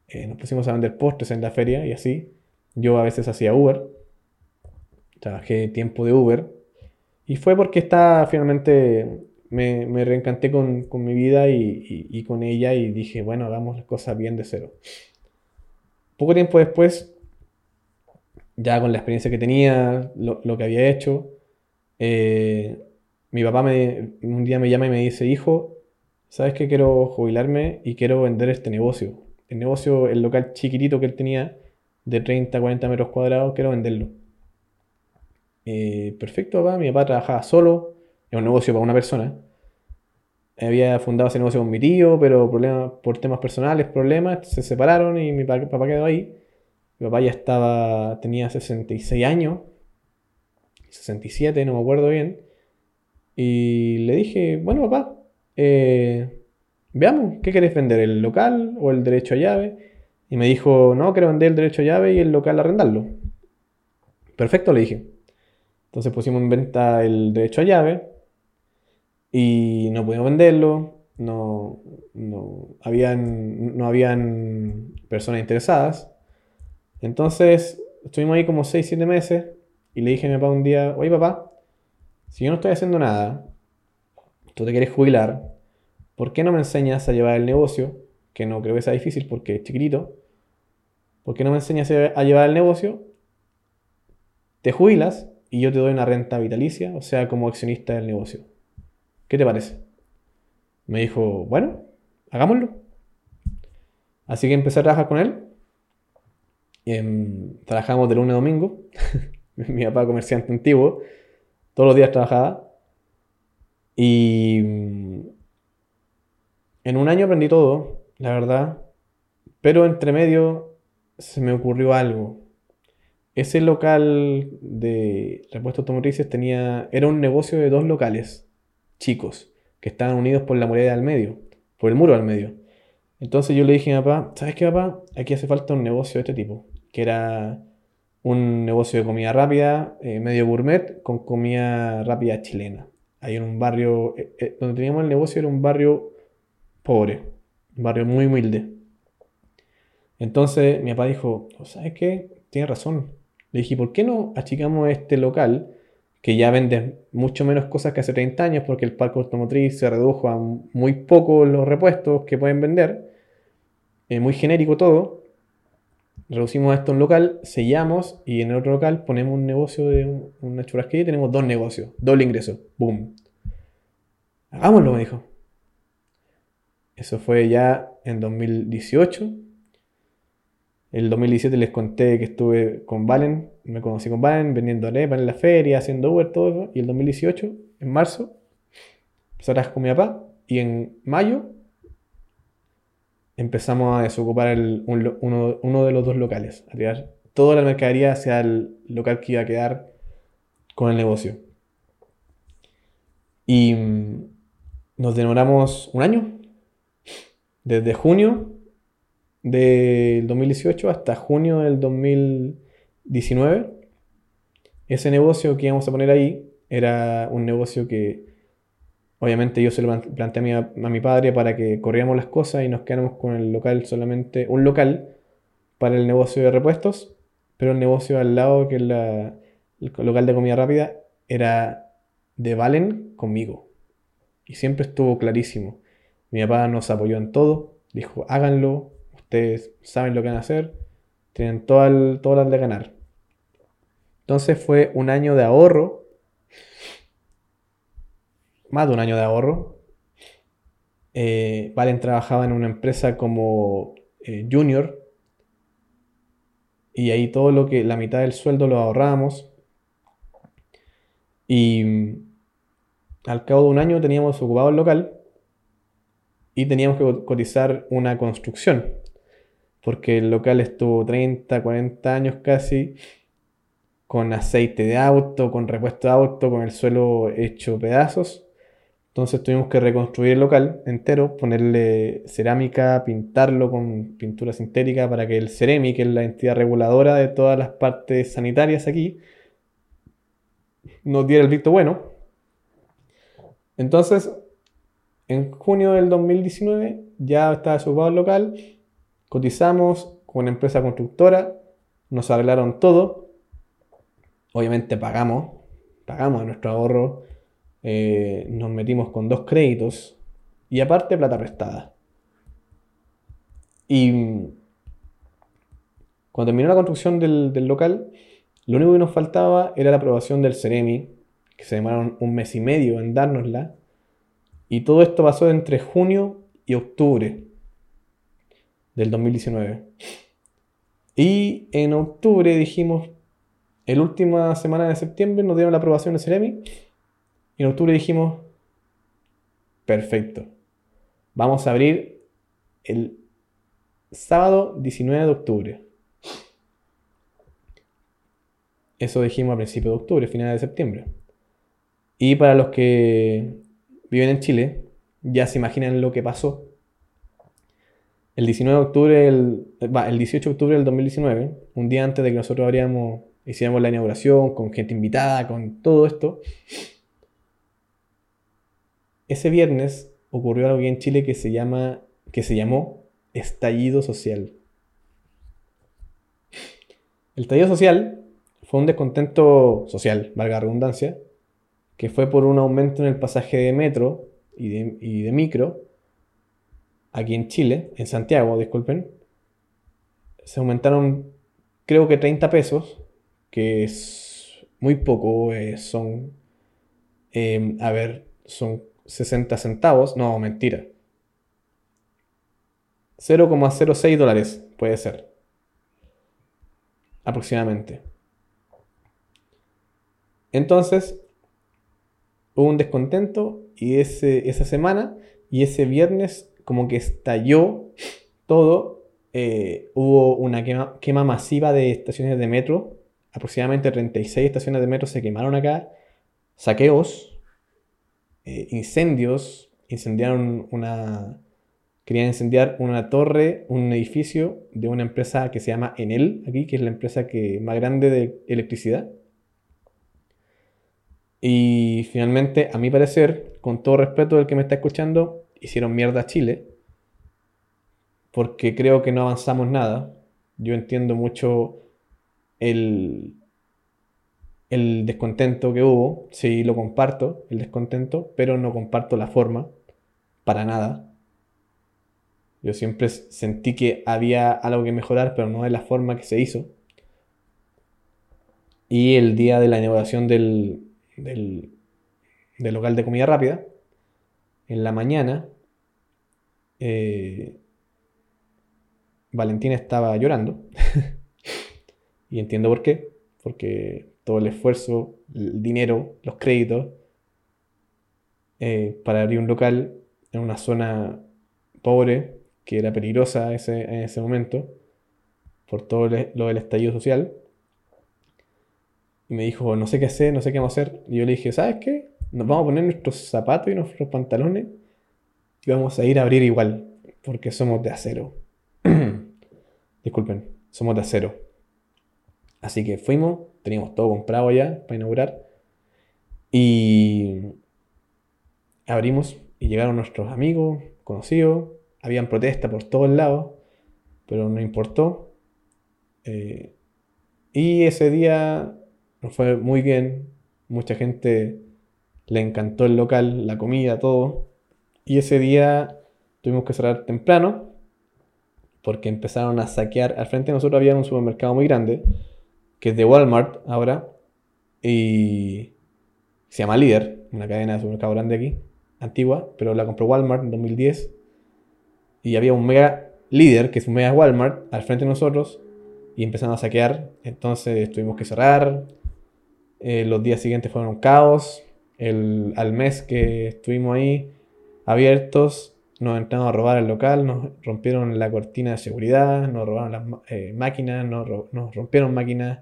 eh, nos pusimos a vender postres en la feria y así. Yo a veces hacía Uber, trabajé tiempo de Uber, y fue porque estaba finalmente me, me reencanté con, con, mi vida y, y, con ella y dije, bueno, hagamos las cosas bien de cero. Poco tiempo después, ya con la experiencia que tenía, lo, que había hecho, eh, mi papá me, un día me llama y me dice, hijo, ¿sabes que quiero jubilarme y quiero vender este negocio? El negocio, el local chiquitito que él tenía, de 30, 40 metros cuadrados, quiero venderlo. Eh, perfecto, papá, mi papá trabajaba solo, era un negocio para una persona. Había fundado ese negocio con mi tío, pero problemas, por temas personales, problemas, se separaron y mi papá quedó ahí. Mi papá ya estaba, tenía 66 años, 67, no me acuerdo bien. Y le dije, bueno papá, eh, veamos, ¿qué querés vender? ¿El local o el derecho a llave? Y me dijo, no, quiero vender el derecho a llave y el local arrendarlo. Perfecto, le dije. Entonces pusimos en venta el derecho a llave y no pudimos venderlo, no, no, habían, no habían personas interesadas. Entonces estuvimos ahí como 6, 7 meses y le dije a mi papá un día, oye papá, si yo no estoy haciendo nada, tú te quieres jubilar, ¿por qué no me enseñas a llevar el negocio? Que no creo que sea difícil porque es chiquitito. ¿Por qué no me enseñas a llevar el negocio? Te jubilas y yo te doy una renta vitalicia, o sea, como accionista del negocio. ¿Qué te parece? Me dijo, bueno, hagámoslo. Así que empecé a trabajar con él. Em, trabajamos de lunes a domingo. Mi papá comerciante antiguo. Todos los días trabajaba. Y mm, en un año aprendí todo, la verdad. Pero entre medio se me ocurrió algo. Ese local de repuestos automotrices tenía, era un negocio de dos locales chicos que estaban unidos por la muralla del medio, por el muro al medio. Entonces yo le dije a mi papá, ¿sabes qué papá? Aquí hace falta un negocio de este tipo, que era un negocio de comida rápida, eh, medio gourmet, con comida rápida chilena. Ahí en un barrio, eh, eh, donde teníamos el negocio era un barrio pobre, un barrio muy humilde. Entonces mi papá dijo, ¿sabes qué? Tienes razón. Le dije, ¿por qué no achicamos este local que ya vende mucho menos cosas que hace 30 años porque el parque automotriz se redujo a muy poco los repuestos que pueden vender, es muy genérico todo. Reducimos esto en un local, sellamos y en el otro local ponemos un negocio de una churrasquería y tenemos dos negocios, doble ingreso. ¡Boom! Hagámoslo, me dijo. Eso fue ya en 2018 el 2017 les conté que estuve con Valen, me conocí con Valen vendiendo arepas en la feria, haciendo Uber, todo eso. Y el 2018, en marzo, trabajar con mi papá. Y en mayo empezamos a desocupar uno, de los dos locales, a tirar toda la mercadería hacia el local que iba a quedar con el negocio. Y mm, nos demoramos un año, desde junio del 2018 hasta junio del 2019. Ese negocio que íbamos a poner ahí era un negocio que obviamente yo se lo planteé a mi, padre para que corriéramos las cosas y nos quedáramos con el local solamente, un local para el negocio de repuestos, pero el negocio al lado, que es el local de comida rápida, era de Valen conmigo. Y siempre estuvo clarísimo. Mi papá nos apoyó en todo, dijo, háganlo, ustedes saben lo que van a hacer, Tienen todas las de ganar. Entonces fue un año de ahorro. Más de un año de ahorro. Eh, Valen trabajaba en una empresa como eh, junior. Y ahí todo lo que, la mitad del sueldo lo ahorrábamos. Y al cabo de un año teníamos ocupado el local y teníamos que cotizar una construcción, porque el local estuvo 30, 40 años casi, con aceite de auto, con repuesto de auto, con el suelo hecho pedazos. Entonces tuvimos que reconstruir el local entero, ponerle cerámica, pintarlo con pintura sintética para que el Ceremi, que es la entidad reguladora de todas las partes sanitarias aquí, nos diera el visto bueno. Entonces, en junio del 2019 ya estaba desocupado el local, cotizamos con una empresa constructora, nos arreglaron todo, obviamente pagamos, pagamos nuestro ahorro, eh, nos metimos con dos créditos y aparte plata prestada. Y cuando terminó la construcción del, del local, lo único que nos faltaba era la aprobación del Ceremi, que se demoraron un mes y medio en dárnosla. Y todo esto pasó entre junio y octubre del 2019. Y en octubre dijimos, en la última semana de septiembre nos dieron la aprobación del Ceremi. Y en octubre dijimos, perfecto, vamos a abrir el sábado 19 de octubre. Eso dijimos a principios de octubre, finales de septiembre. Y para los que viven en Chile, ya se imaginan lo que pasó. El 19 de octubre, el, el 18 de octubre del 2019, un día antes de que nosotros habríamos, hiciéramos la inauguración, con gente invitada, con todo esto, ese viernes ocurrió algo aquí en Chile que se llama, que se llamó estallido social. El estallido social fue un descontento social, valga la redundancia, que fue por un aumento en el pasaje de metro y de, micro aquí en Chile, en Santiago, disculpen. Se aumentaron creo que 30 pesos, que es muy poco, eh, son, em, a ver, son 60 centavos, no, mentira. 0,06 dólares puede ser. Aproximadamente. Entonces, hubo un descontento y ese, esa semana y ese viernes como que estalló todo. Eh, hubo una quema, masiva de estaciones de metro. Aproximadamente 36 estaciones de metro se quemaron acá. Saqueos, eh, incendios, incendiaron una... Querían incendiar una torre, un edificio de una empresa que se llama Enel, aquí, que es la empresa que, más grande de electricidad. Y finalmente, a mi parecer, con todo respeto del que me está escuchando, hicieron mierda a Chile. Porque creo que no avanzamos nada. Yo entiendo mucho el, el descontento que hubo. Sí, lo comparto, el descontento, pero no comparto la forma. Para nada. Yo siempre sentí que había algo que mejorar, pero no de la forma que se hizo. Y el día de la inauguración del, del, local de comida rápida, en la mañana, eh, Valentina estaba llorando. y entiendo por qué. Porque todo el esfuerzo, el dinero, los créditos eh, para abrir un local en una zona pobre, que era peligrosa ese, en ese momento, por todo lo del estallido social, y me dijo, no sé qué hacer, no sé qué vamos a hacer. Y yo le dije, ¿sabes qué? Nos vamos a poner nuestros zapatos y nuestros pantalones y vamos a ir a abrir igual, porque somos de acero. Disculpen, somos de acero. Así que fuimos, teníamos todo comprado ya para inaugurar. Y abrimos y llegaron nuestros amigos, conocidos. Habían protesta por todos lados, pero no importó. Eh, y ese día nos fue muy bien. Mucha gente le encantó el local, la comida, todo. Y ese día tuvimos que cerrar temprano porque empezaron a saquear. Al frente de nosotros había un supermercado muy grande, que es de Walmart ahora, y se llama Líder, una cadena de supermercado grande aquí, antigua, pero la compró Walmart en 2010. Y había un mega líder, que es un mega Walmart, al frente de nosotros, y empezaron a saquear. Entonces tuvimos que cerrar. Eh, los días siguientes fueron un caos. El, al mes que estuvimos ahí abiertos, nos entraron a robar el local, nos rompieron la cortina de seguridad, nos robaron las eh, máquinas, nos, rompieron máquinas.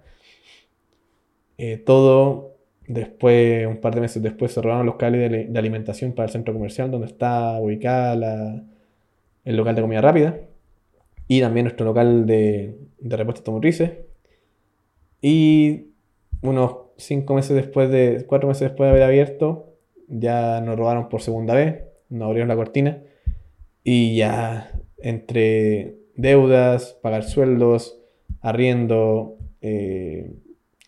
Eh, todo. Después, un par de meses después, se robaron los cables de, alimentación para el centro comercial donde está ubicada el local de comida rápida. Y también nuestro local de, de repuestos automotrices. Y unos cinco meses después de, cuatro meses después de haber abierto, ya nos robaron por segunda vez, nos abrieron la cortina y ya entre deudas, pagar sueldos, arriendo, eh,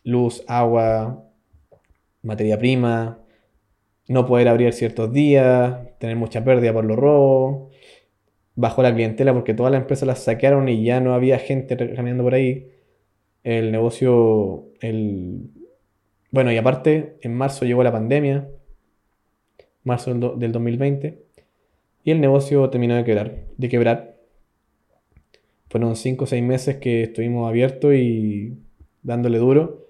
luz, agua, materia prima, no poder abrir ciertos días, tener mucha pérdida por los robos, bajó la clientela porque todas las empresas las saquearon y ya no había gente caminando por ahí. El negocio, el... bueno, y aparte, en marzo llegó la pandemia, marzo del, 2020, y el negocio terminó de quebrar, de quebrar. Fueron 5 o 6 meses que estuvimos abiertos y dándole duro,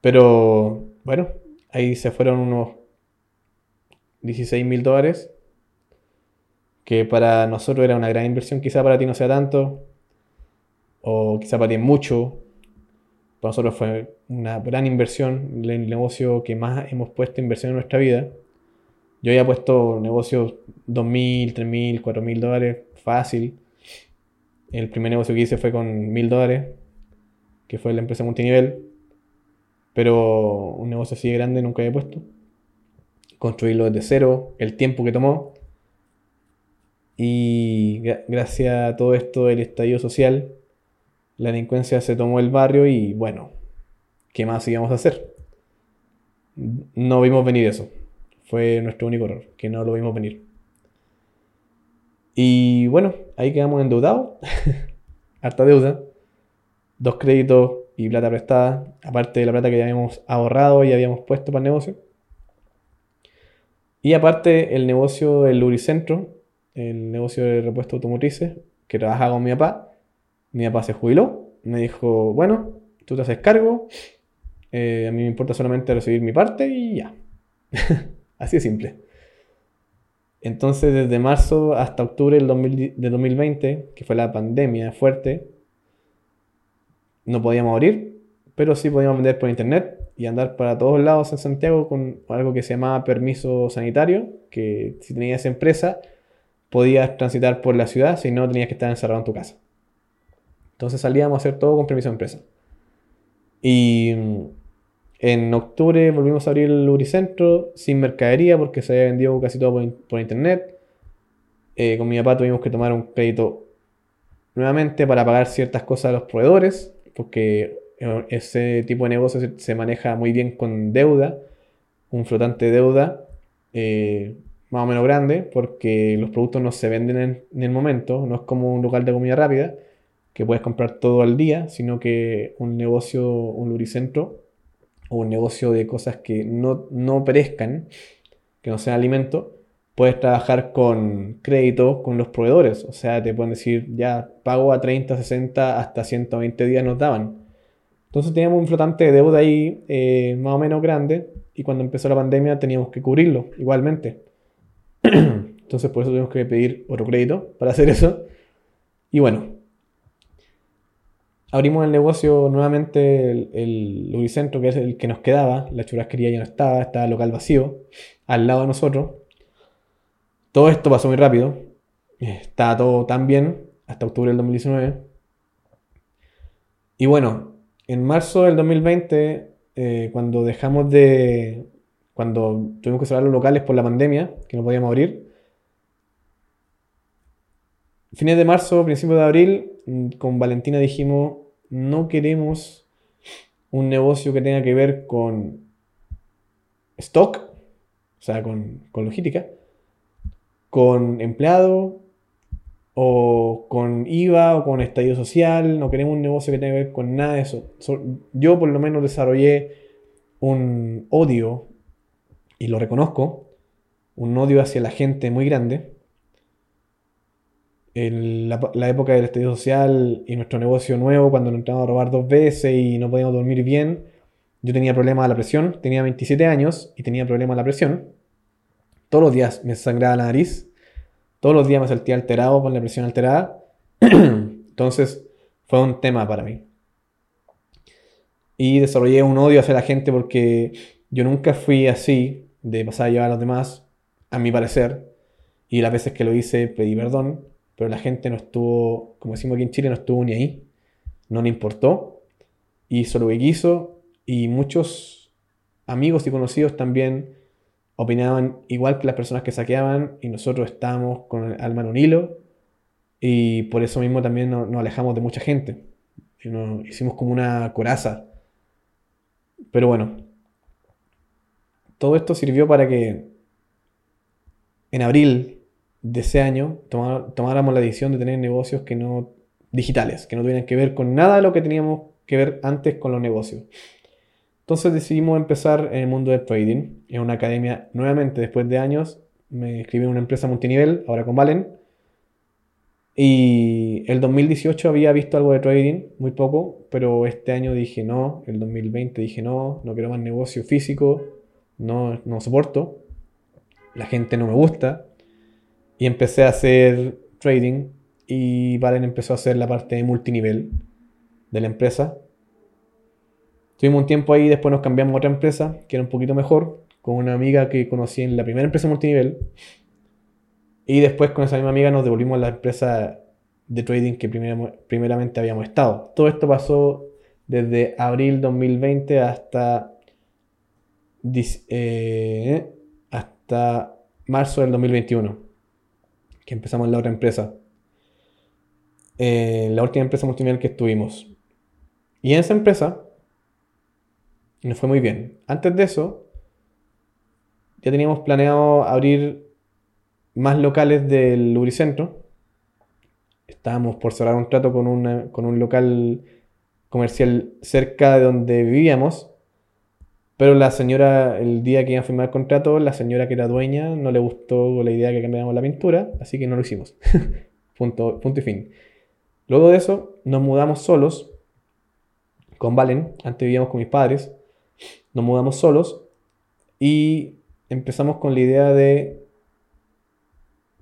pero bueno, ahí se fueron unos 16 mil dólares que para nosotros era una gran inversión, quizá para ti no sea tanto, o quizá para ti mucho. Para nosotros fue una gran inversión, el negocio que más hemos puesto inversión en nuestra vida. Yo había puesto negocios 2.000, 3.000, 4.000 dólares, fácil. El primer negocio que hice fue con 1.000 dólares, que fue la empresa multinivel. Pero un negocio así de grande nunca había puesto. Construirlo desde cero, el tiempo que tomó. Y gracias a todo esto del estallido social, la delincuencia se tomó el barrio y bueno, ¿qué más íbamos a hacer? No vimos venir eso. Fue nuestro único error, que no lo vimos venir. Y bueno, ahí quedamos endeudados. Harta deuda. Dos créditos y plata prestada. Aparte de la plata que ya habíamos ahorrado y habíamos puesto para el negocio. Y aparte el negocio del Luricentro, el negocio de repuesto automotrices, que trabajaba con mi papá. Mi papá se jubiló, me dijo, bueno, tú te haces cargo, eh, a mí me importa solamente recibir mi parte y ya. Así de simple. Entonces, desde marzo hasta octubre del de 2020, que fue la pandemia fuerte, no podíamos abrir, pero sí podíamos vender por internet y andar para todos lados en Santiago con algo que se llamaba permiso sanitario, que si tenías empresa, podías transitar por la ciudad, si no tenías que estar encerrado en tu casa. Entonces salíamos a hacer todo con permiso de empresa. Y mm, en octubre volvimos a abrir el Luricentro sin mercadería porque se había vendido casi todo por, internet. Eh, con mi papá tuvimos que tomar un crédito nuevamente para pagar ciertas cosas a los proveedores, porque eh, ese tipo de negocio se, maneja muy bien con deuda, un flotante de deuda. Eh, más o menos grande, porque los productos no se venden en, el momento, no es como un local de comida rápida, que puedes comprar todo al día, sino que un negocio, un luricentro, o un negocio de cosas que no, no perezcan, que no sean alimento, puedes trabajar con crédito con los proveedores. O sea, te pueden decir, ya pago a 30, 60, hasta 120 días nos daban. Entonces teníamos un flotante de deuda ahí eh, más o menos grande y cuando empezó la pandemia teníamos que cubrirlo igualmente. Entonces por eso tuvimos que pedir otro crédito para hacer eso. Y bueno, abrimos el negocio nuevamente, el, el que es el que nos quedaba. La churrasquería ya no estaba, estaba local vacío, al lado de nosotros. Todo esto pasó muy rápido. Estaba todo tan bien hasta octubre del 2019. Y bueno, en marzo del 2020, eh, cuando dejamos de, cuando tuvimos que cerrar los locales por la pandemia, que no podíamos abrir. Fines de marzo, principios de abril, mm, con Valentina dijimos, no queremos un negocio que tenga que ver con stock, o sea, con, con logística, con empleado o con IVA o con estallido social, no queremos un negocio que tenga que ver con nada de eso. yo por lo menos desarrollé un odio, y lo reconozco, un odio hacia la gente muy grande. En la, época del estallido social y nuestro negocio nuevo, cuando nos entramos a robar dos veces y no podíamos dormir bien, yo tenía problemas de la presión, tenía 27 años y tenía problemas de la presión. Todos los días me sangraba la nariz, todos los días me sentía alterado con la presión alterada. Entonces fue un tema para mí. Y desarrollé un odio hacia la gente porque yo nunca fui así de pasar a llevar a los demás, a mi parecer. Y las veces que lo hice pedí perdón, pero la gente no estuvo, como decimos aquí en Chile, no estuvo ni ahí. No le importó. Hizo lo que quiso. Y muchos amigos y conocidos también opinaban igual que las personas que saqueaban y nosotros estábamos con el alma en un hilo y por eso mismo también nos, alejamos de mucha gente. Y nos hicimos como una coraza. Pero bueno, todo esto sirvió para que en abril de ese año tomáramos la decisión de tener negocios que no digitales, que no tuvieran que ver con nada de lo que teníamos que ver antes con los negocios. Entonces decidimos empezar en el mundo del trading, en una academia nuevamente después de años. Me inscribí en una empresa multinivel, ahora con Valen. Y el 2018 había visto algo de trading, muy poco, pero este año dije no, el 2020 dije no, no quiero más negocio físico, no, no soporto, la gente no me gusta. Y empecé a hacer trading y Valen empezó a hacer la parte de multinivel de la empresa Tuvimos un tiempo ahí, después nos cambiamos a otra empresa, que era un poquito mejor, con una amiga que conocí en la primera empresa multinivel. Y después con esa misma amiga nos devolvimos a la empresa de trading que primeramente habíamos estado. Todo esto pasó desde abril 2020 hasta, eh, hasta marzo del 2021, empezamos en la otra empresa. Eh, la última empresa multinivel que estuvimos. Y en esa empresa nos fue muy bien. Antes de eso, ya teníamos planeado abrir más locales del Lubricentro. Estábamos por cerrar un trato con, un local comercial cerca de donde vivíamos. Pero la señora, el día que iba a firmar el contrato, la señora que era dueña no le gustó la idea de que cambiáramos la pintura, así que no lo hicimos. punto, punto y fin. Luego de eso, nos mudamos solos con Valen. Antes vivíamos con mis padres nos mudamos solos y empezamos con la idea de,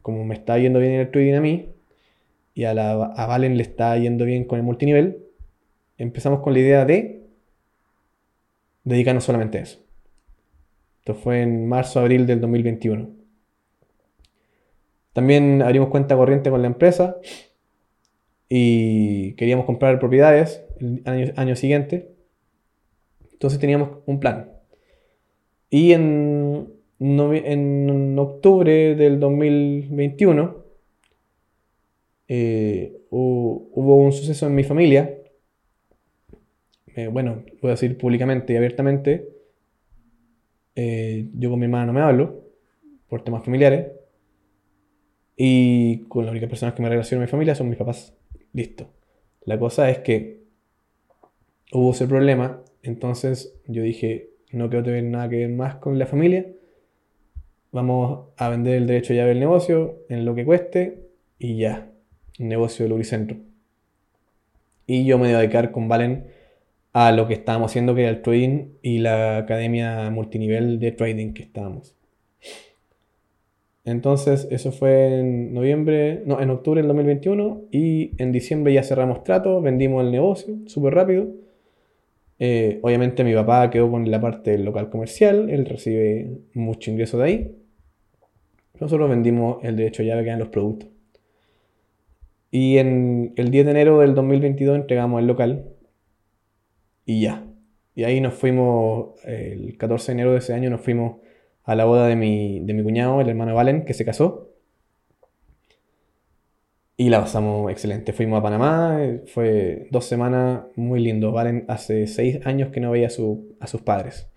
como me está yendo bien el trading a mí, y a, la, a Valen le está yendo bien con el multinivel, empezamos con la idea de dedicarnos solamente a eso. Esto fue en marzo-abril del 2021. También abrimos cuenta corriente con la empresa y queríamos comprar propiedades el año, año siguiente entonces teníamos un plan. Y en, en octubre del 2021 eh, hubo un suceso en mi familia. Eh, bueno, voy a decir públicamente y abiertamente. Eh, yo con mi hermana no me hablo por temas familiares. Y con las únicas personas que me relacionan en mi familia son mis papás. Listo. La cosa es que hubo ese problema entonces yo dije, no quiero tener nada que ver más con la familia. Vamos a vender el derecho llave del negocio en lo que cueste y ya. Negocio de Lubricentro. Y yo me voy a dedicar con Valen a lo que estábamos haciendo, que era el trading y la academia multinivel de trading que estábamos. Entonces, eso fue en noviembre, no, en octubre del 2021 y en diciembre ya cerramos trato, vendimos el negocio súper rápido eh, obviamente mi papá quedó con la parte del local comercial, él recibe mucho ingreso de ahí. Nosotros vendimos el derecho llave que eran los productos. Y en el 10 de enero del 2022 entregamos el local y ya. Y ahí nos fuimos, el 14 de enero de ese año nos fuimos a la boda de mi, de mi cuñado, el hermano Valen, que se casó. Y la pasamos excelente. Fuimos a Panamá, eh, fue dos semanas muy lindo. Valen hace seis años que no veía a, sus padres.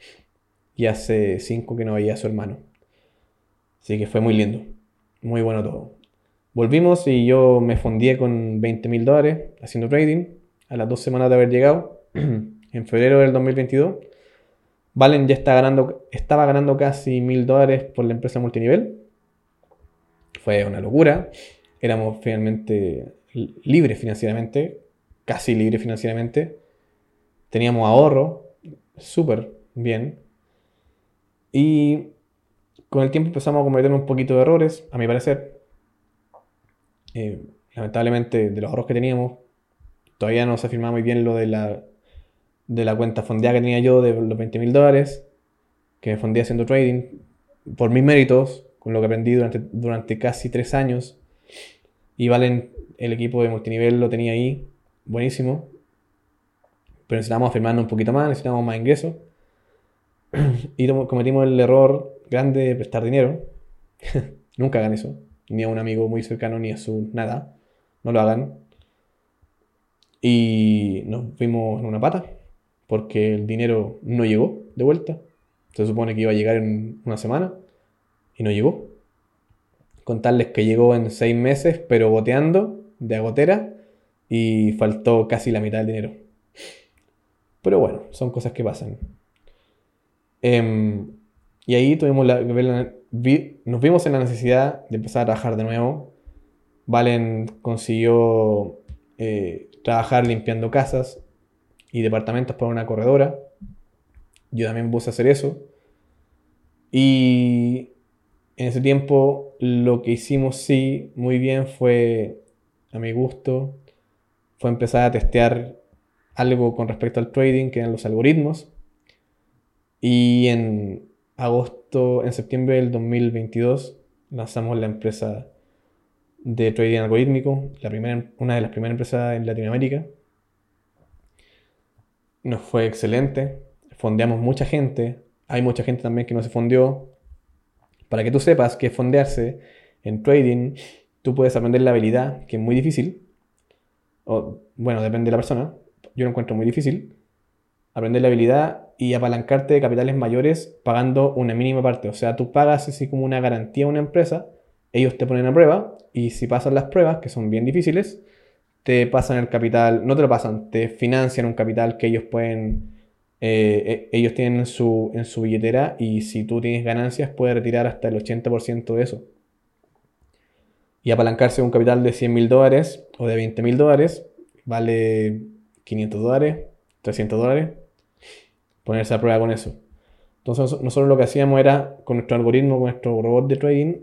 Y hace cinco que no veía a su hermano. Así que fue muy lindo. Muy bueno todo. Volvimos y yo me fundí con 20 mil dólares haciendo trading a las dos semanas de haber llegado, en febrero del 2022. Valen ya estaba ganando casi mil dólares por la empresa multinivel. Fue una locura. Éramos finalmente libres financieramente, casi libres financieramente. Teníamos ahorro, súper bien. Y con el tiempo empezamos a cometer un poquito de errores, a mi parecer. Eh, lamentablemente, de los ahorros que teníamos, todavía no se afirmaba muy bien lo de la, de la cuenta fondeada que tenía yo de los 20 mil dólares, que me fondé haciendo trading, por mis méritos, con lo que aprendí durante, durante casi tres años. Y Valen, el equipo de multinivel lo tenía ahí, buenísimo. Pero necesitábamos afirmarnos un poquito más, necesitábamos más ingresos. y cometimos el error grande de prestar dinero. Nunca hagan eso. Ni a un amigo muy cercano, ni a su nada. No lo hagan. Y nos fuimos en una pata. Porque el dinero no llegó de vuelta. Se supone que iba a llegar en una semana. Y no llegó. Contarles que llegó en seis meses, pero boteando de agotera. Y faltó casi la mitad del dinero. Pero bueno, son cosas que pasan. Em, y ahí tuvimos la, nos vimos en la necesidad de empezar a trabajar de nuevo. Valen consiguió eh, trabajar limpiando casas y departamentos para una corredora. Yo también puse a hacer eso. Y en ese tiempo lo que hicimos sí muy bien fue, a mi gusto, fue empezar a testear algo con respecto al trading, que eran los algoritmos. Y en agosto, en septiembre del 2022, lanzamos la empresa de trading algorítmico, la primera, una de las primeras empresas en Latinoamérica. Nos fue excelente, fondeamos mucha gente, hay mucha gente también que no se fondeó. Para que tú sepas que fondearse en trading, tú puedes aprender la habilidad, que es muy difícil, o bueno, depende de la persona, yo lo encuentro muy difícil, aprender la habilidad y apalancarte de capitales mayores pagando una mínima parte. O sea, tú pagas así como una garantía a una empresa, ellos te ponen a prueba y si pasan las pruebas, que son bien difíciles, te pasan el capital, no te lo pasan, te financian un capital que ellos pueden, eh, e, ellos tienen en su, en su billetera y si tú tienes ganancias puedes retirar hasta el 80% de eso. Y apalancarse un capital de 100 mil dólares o de 20 mil dólares vale 500 dólares, 300 dólares ponerse a prueba con eso. Entonces nosotros lo que hacíamos era, con nuestro algoritmo, con nuestro robot de trading,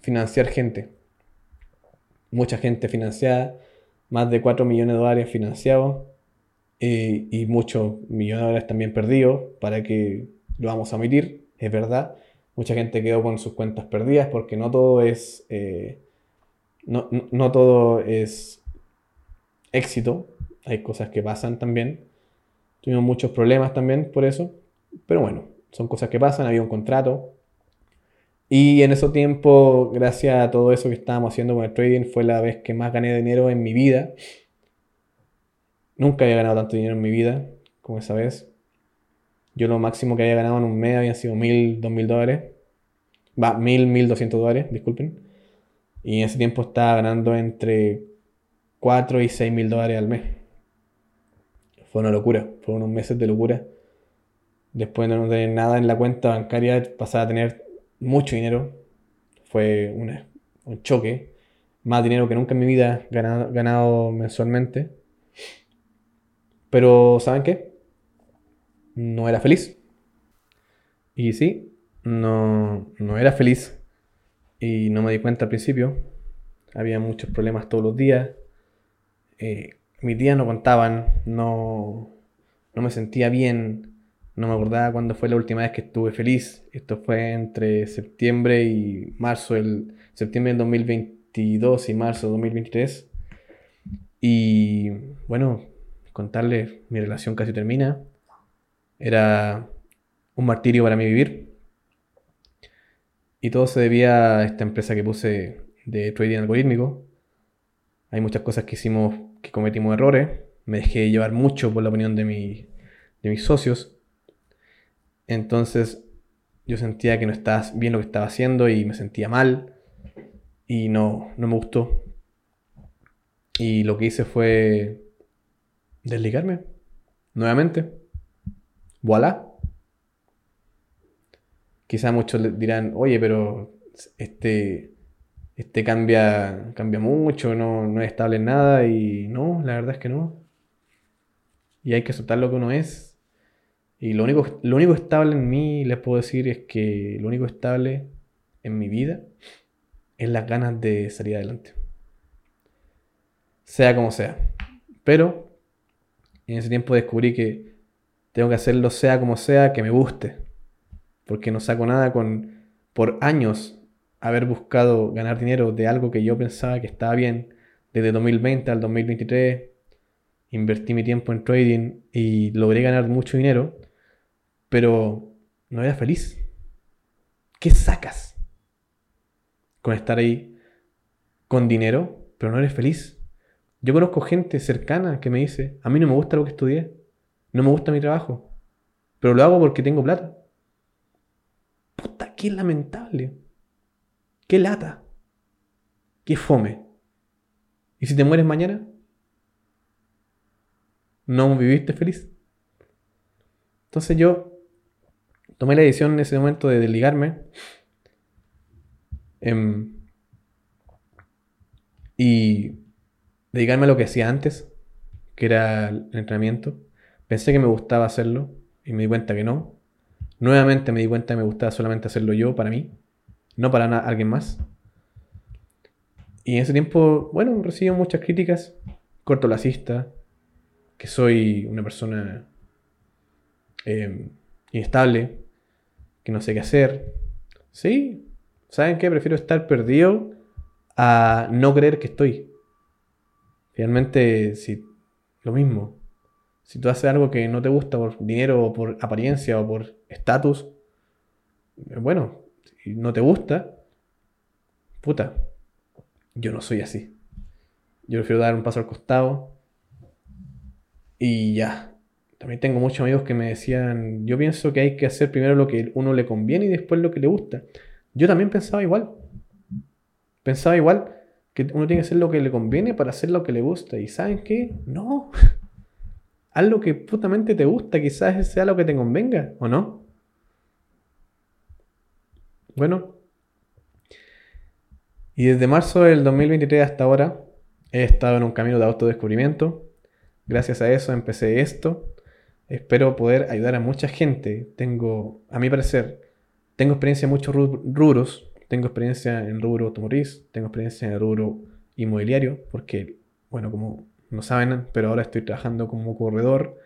financiar gente. Mucha gente financiada, más de 4 millones de dólares financiados eh, y muchos millones de dólares también perdidos para que lo vamos a omitir, es verdad. Mucha gente quedó con sus cuentas perdidas porque no todo es, eh, no, no todo es éxito, hay cosas que pasan también. Tuvimos muchos problemas también por eso. Pero bueno, son cosas que pasan, había un contrato. Y en ese tiempo, gracias a todo eso que estábamos haciendo con el trading, fue la vez que más gané dinero en mi vida. Nunca había ganado tanto dinero en mi vida como esa vez. Yo lo máximo que había ganado en un mes había sido mil, dos mil dólares. Va, mil, mil doscientos dólares, disculpen. Y en ese tiempo estaba ganando entre 4 y 6 mil dólares al mes. Fue una locura, fueron unos meses de locura. Después de no tener nada en la cuenta bancaria, pasar a tener mucho dinero. Fue un choque. Más dinero que nunca en mi vida ganado, ganado mensualmente. Pero, ¿saben qué? No era feliz. Y sí, no, no era feliz. Y no me di cuenta al principio. Había muchos problemas todos los días. Eh, mis días no contaban, no, no me sentía bien, no me acordaba cuándo fue la última vez que estuve feliz. Esto fue entre septiembre y marzo, el septiembre del 2022 y marzo del 2023. Y bueno, contarles, mi relación casi termina. Era un martirio para mí vivir. Y todo se debía a esta empresa que puse de trading algorítmico. Hay muchas cosas que hicimos que cometimos errores, me dejé llevar mucho por la opinión de, de mis socios. Entonces yo sentía que no estaba bien lo que estaba haciendo y me sentía mal. Y no, no me gustó. Y lo que hice fue desligarme nuevamente. Voilà. Quizá muchos dirán, oye, pero este, este cambia, cambia mucho, no, no es estable en nada. Y no, la verdad es que no. Y hay que aceptar lo que uno es. Y lo único, lo único estable en mí, les puedo decir, es que lo único estable en mi vida es las ganas de salir adelante. Sea como sea. Pero en ese tiempo descubrí que tengo que hacerlo sea como sea, que me guste. Porque no saco nada con por años haber buscado ganar dinero de algo que yo pensaba que estaba bien desde 2020 al 2023. Invertí mi tiempo en trading y logré ganar mucho dinero, pero no era feliz. ¿Qué sacas con estar ahí con dinero, pero no eres feliz? Yo conozco gente cercana que me dice, a mí no me gusta lo que estudié, no me gusta mi trabajo, pero lo hago porque tengo plata. Puta, qué lamentable. Qué lata. Qué fome. ¿Y si te mueres mañana? ¿No viviste feliz? Entonces yo tomé la decisión en ese momento de desligarme. Em, y dedicarme a lo que hacía antes, que era el entrenamiento. Pensé que me gustaba hacerlo y me di cuenta que no. Nuevamente me di cuenta que me gustaba solamente hacerlo yo para mí, no para alguien más. Y en ese tiempo, bueno, recibo muchas críticas, corto la cista, que soy una persona em, inestable, que no sé qué hacer. Sí, ¿saben qué? Prefiero estar perdido a no creer que estoy. Finalmente, si lo mismo, si tú haces algo que no te gusta por dinero o por apariencia o por estatus, eh, bueno, si no te gusta, puta, yo no soy así. Yo prefiero dar un paso al costado y ya. También tengo muchos amigos que me decían, yo pienso que hay que hacer primero lo que uno le conviene y después lo que le gusta. Yo también pensaba igual. Pensaba igual que uno tiene que hacer lo que le conviene para hacer lo que le gusta. ¿Y saben qué? No. Haz lo que putamente te gusta, quizás sea lo que te convenga, ¿o no? Bueno. Y desde marzo del 2023 hasta ahora he estado en un camino de autodescubrimiento. Gracias a eso empecé esto. Espero poder ayudar a mucha gente. Tengo, a mi parecer, tengo experiencia en muchos rubros tengo experiencia en rubro automotriz, tengo experiencia en rubro inmobiliario, porque, bueno, como no saben, pero ahora estoy trabajando como corredor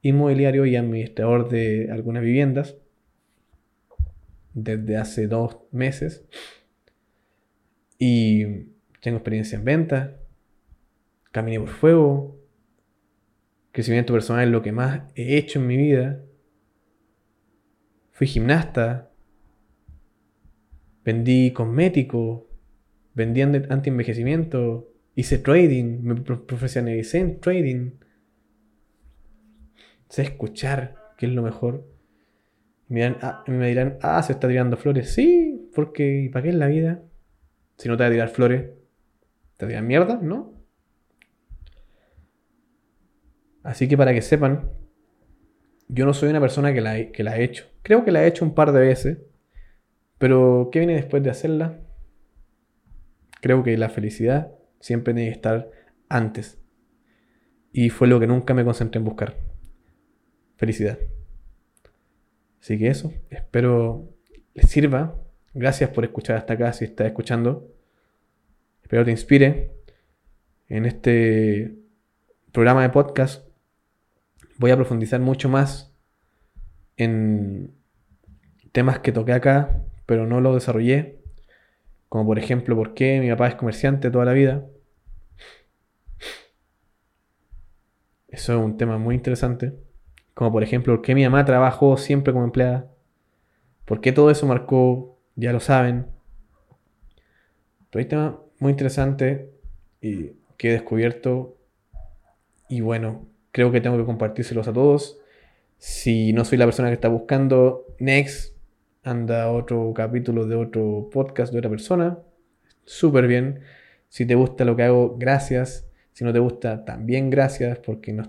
inmobiliario y administrador de algunas viviendas desde hace dos meses. Y tengo experiencia en venta, caminé por fuego, crecimiento personal es lo que más he hecho en mi vida. Fui gimnasta, vendí cosméticos, vendí anti-envejecimiento, hice trading, me profesionalicé en trading. Sé escuchar, que es lo mejor. Me, ah, me dirán, ah, se está tirando flores. Sí, porque ¿para qué es la vida? Si no te va a tirar flores, ¿te tiran mierda? ¿No? Así que para que sepan, yo no soy una persona que la, he hecho. Creo que la he hecho un par de veces pero, ¿qué viene después de hacerla? Creo que la felicidad siempre tiene que estar antes. Y fue lo que nunca me concentré en buscar. Felicidad. Así que eso, espero les sirva. Gracias por escuchar hasta acá si estás escuchando. Espero te inspire. En este programa de podcast voy a profundizar mucho más en temas que toqué acá, pero no lo desarrollé. Como por ejemplo, por qué mi papá es comerciante toda la vida. Eso es un tema muy interesante. Como por ejemplo, por qué mi mamá trabajó siempre como empleada. ¿Por qué todo eso marcó? Ya lo saben. Pero hay tema muy interesante y que he descubierto. Y bueno, creo que tengo que compartírselos a todos. Si no soy la persona que está buscando, next, anda otro capítulo de otro podcast de otra persona. súper bien. Si te gusta lo que hago, gracias. Si no te gusta, también gracias, porque nos,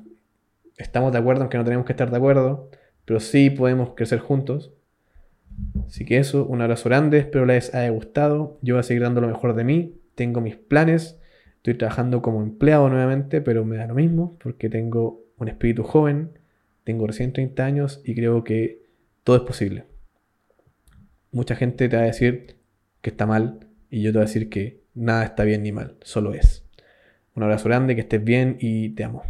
estamos de acuerdo, aunque no tenemos que estar de acuerdo, pero sí podemos crecer juntos. Así que eso, un abrazo grande, espero les haya gustado. Yo voy a seguir dando lo mejor de mí, tengo mis planes, estoy trabajando como empleado nuevamente, pero me da lo mismo, porque tengo un espíritu joven, tengo recién 30 años y creo que todo es posible. Mucha gente te va a decir que está mal y yo te voy a decir que nada está bien ni mal, solo es. Un abrazo grande, que estés bien y te amo.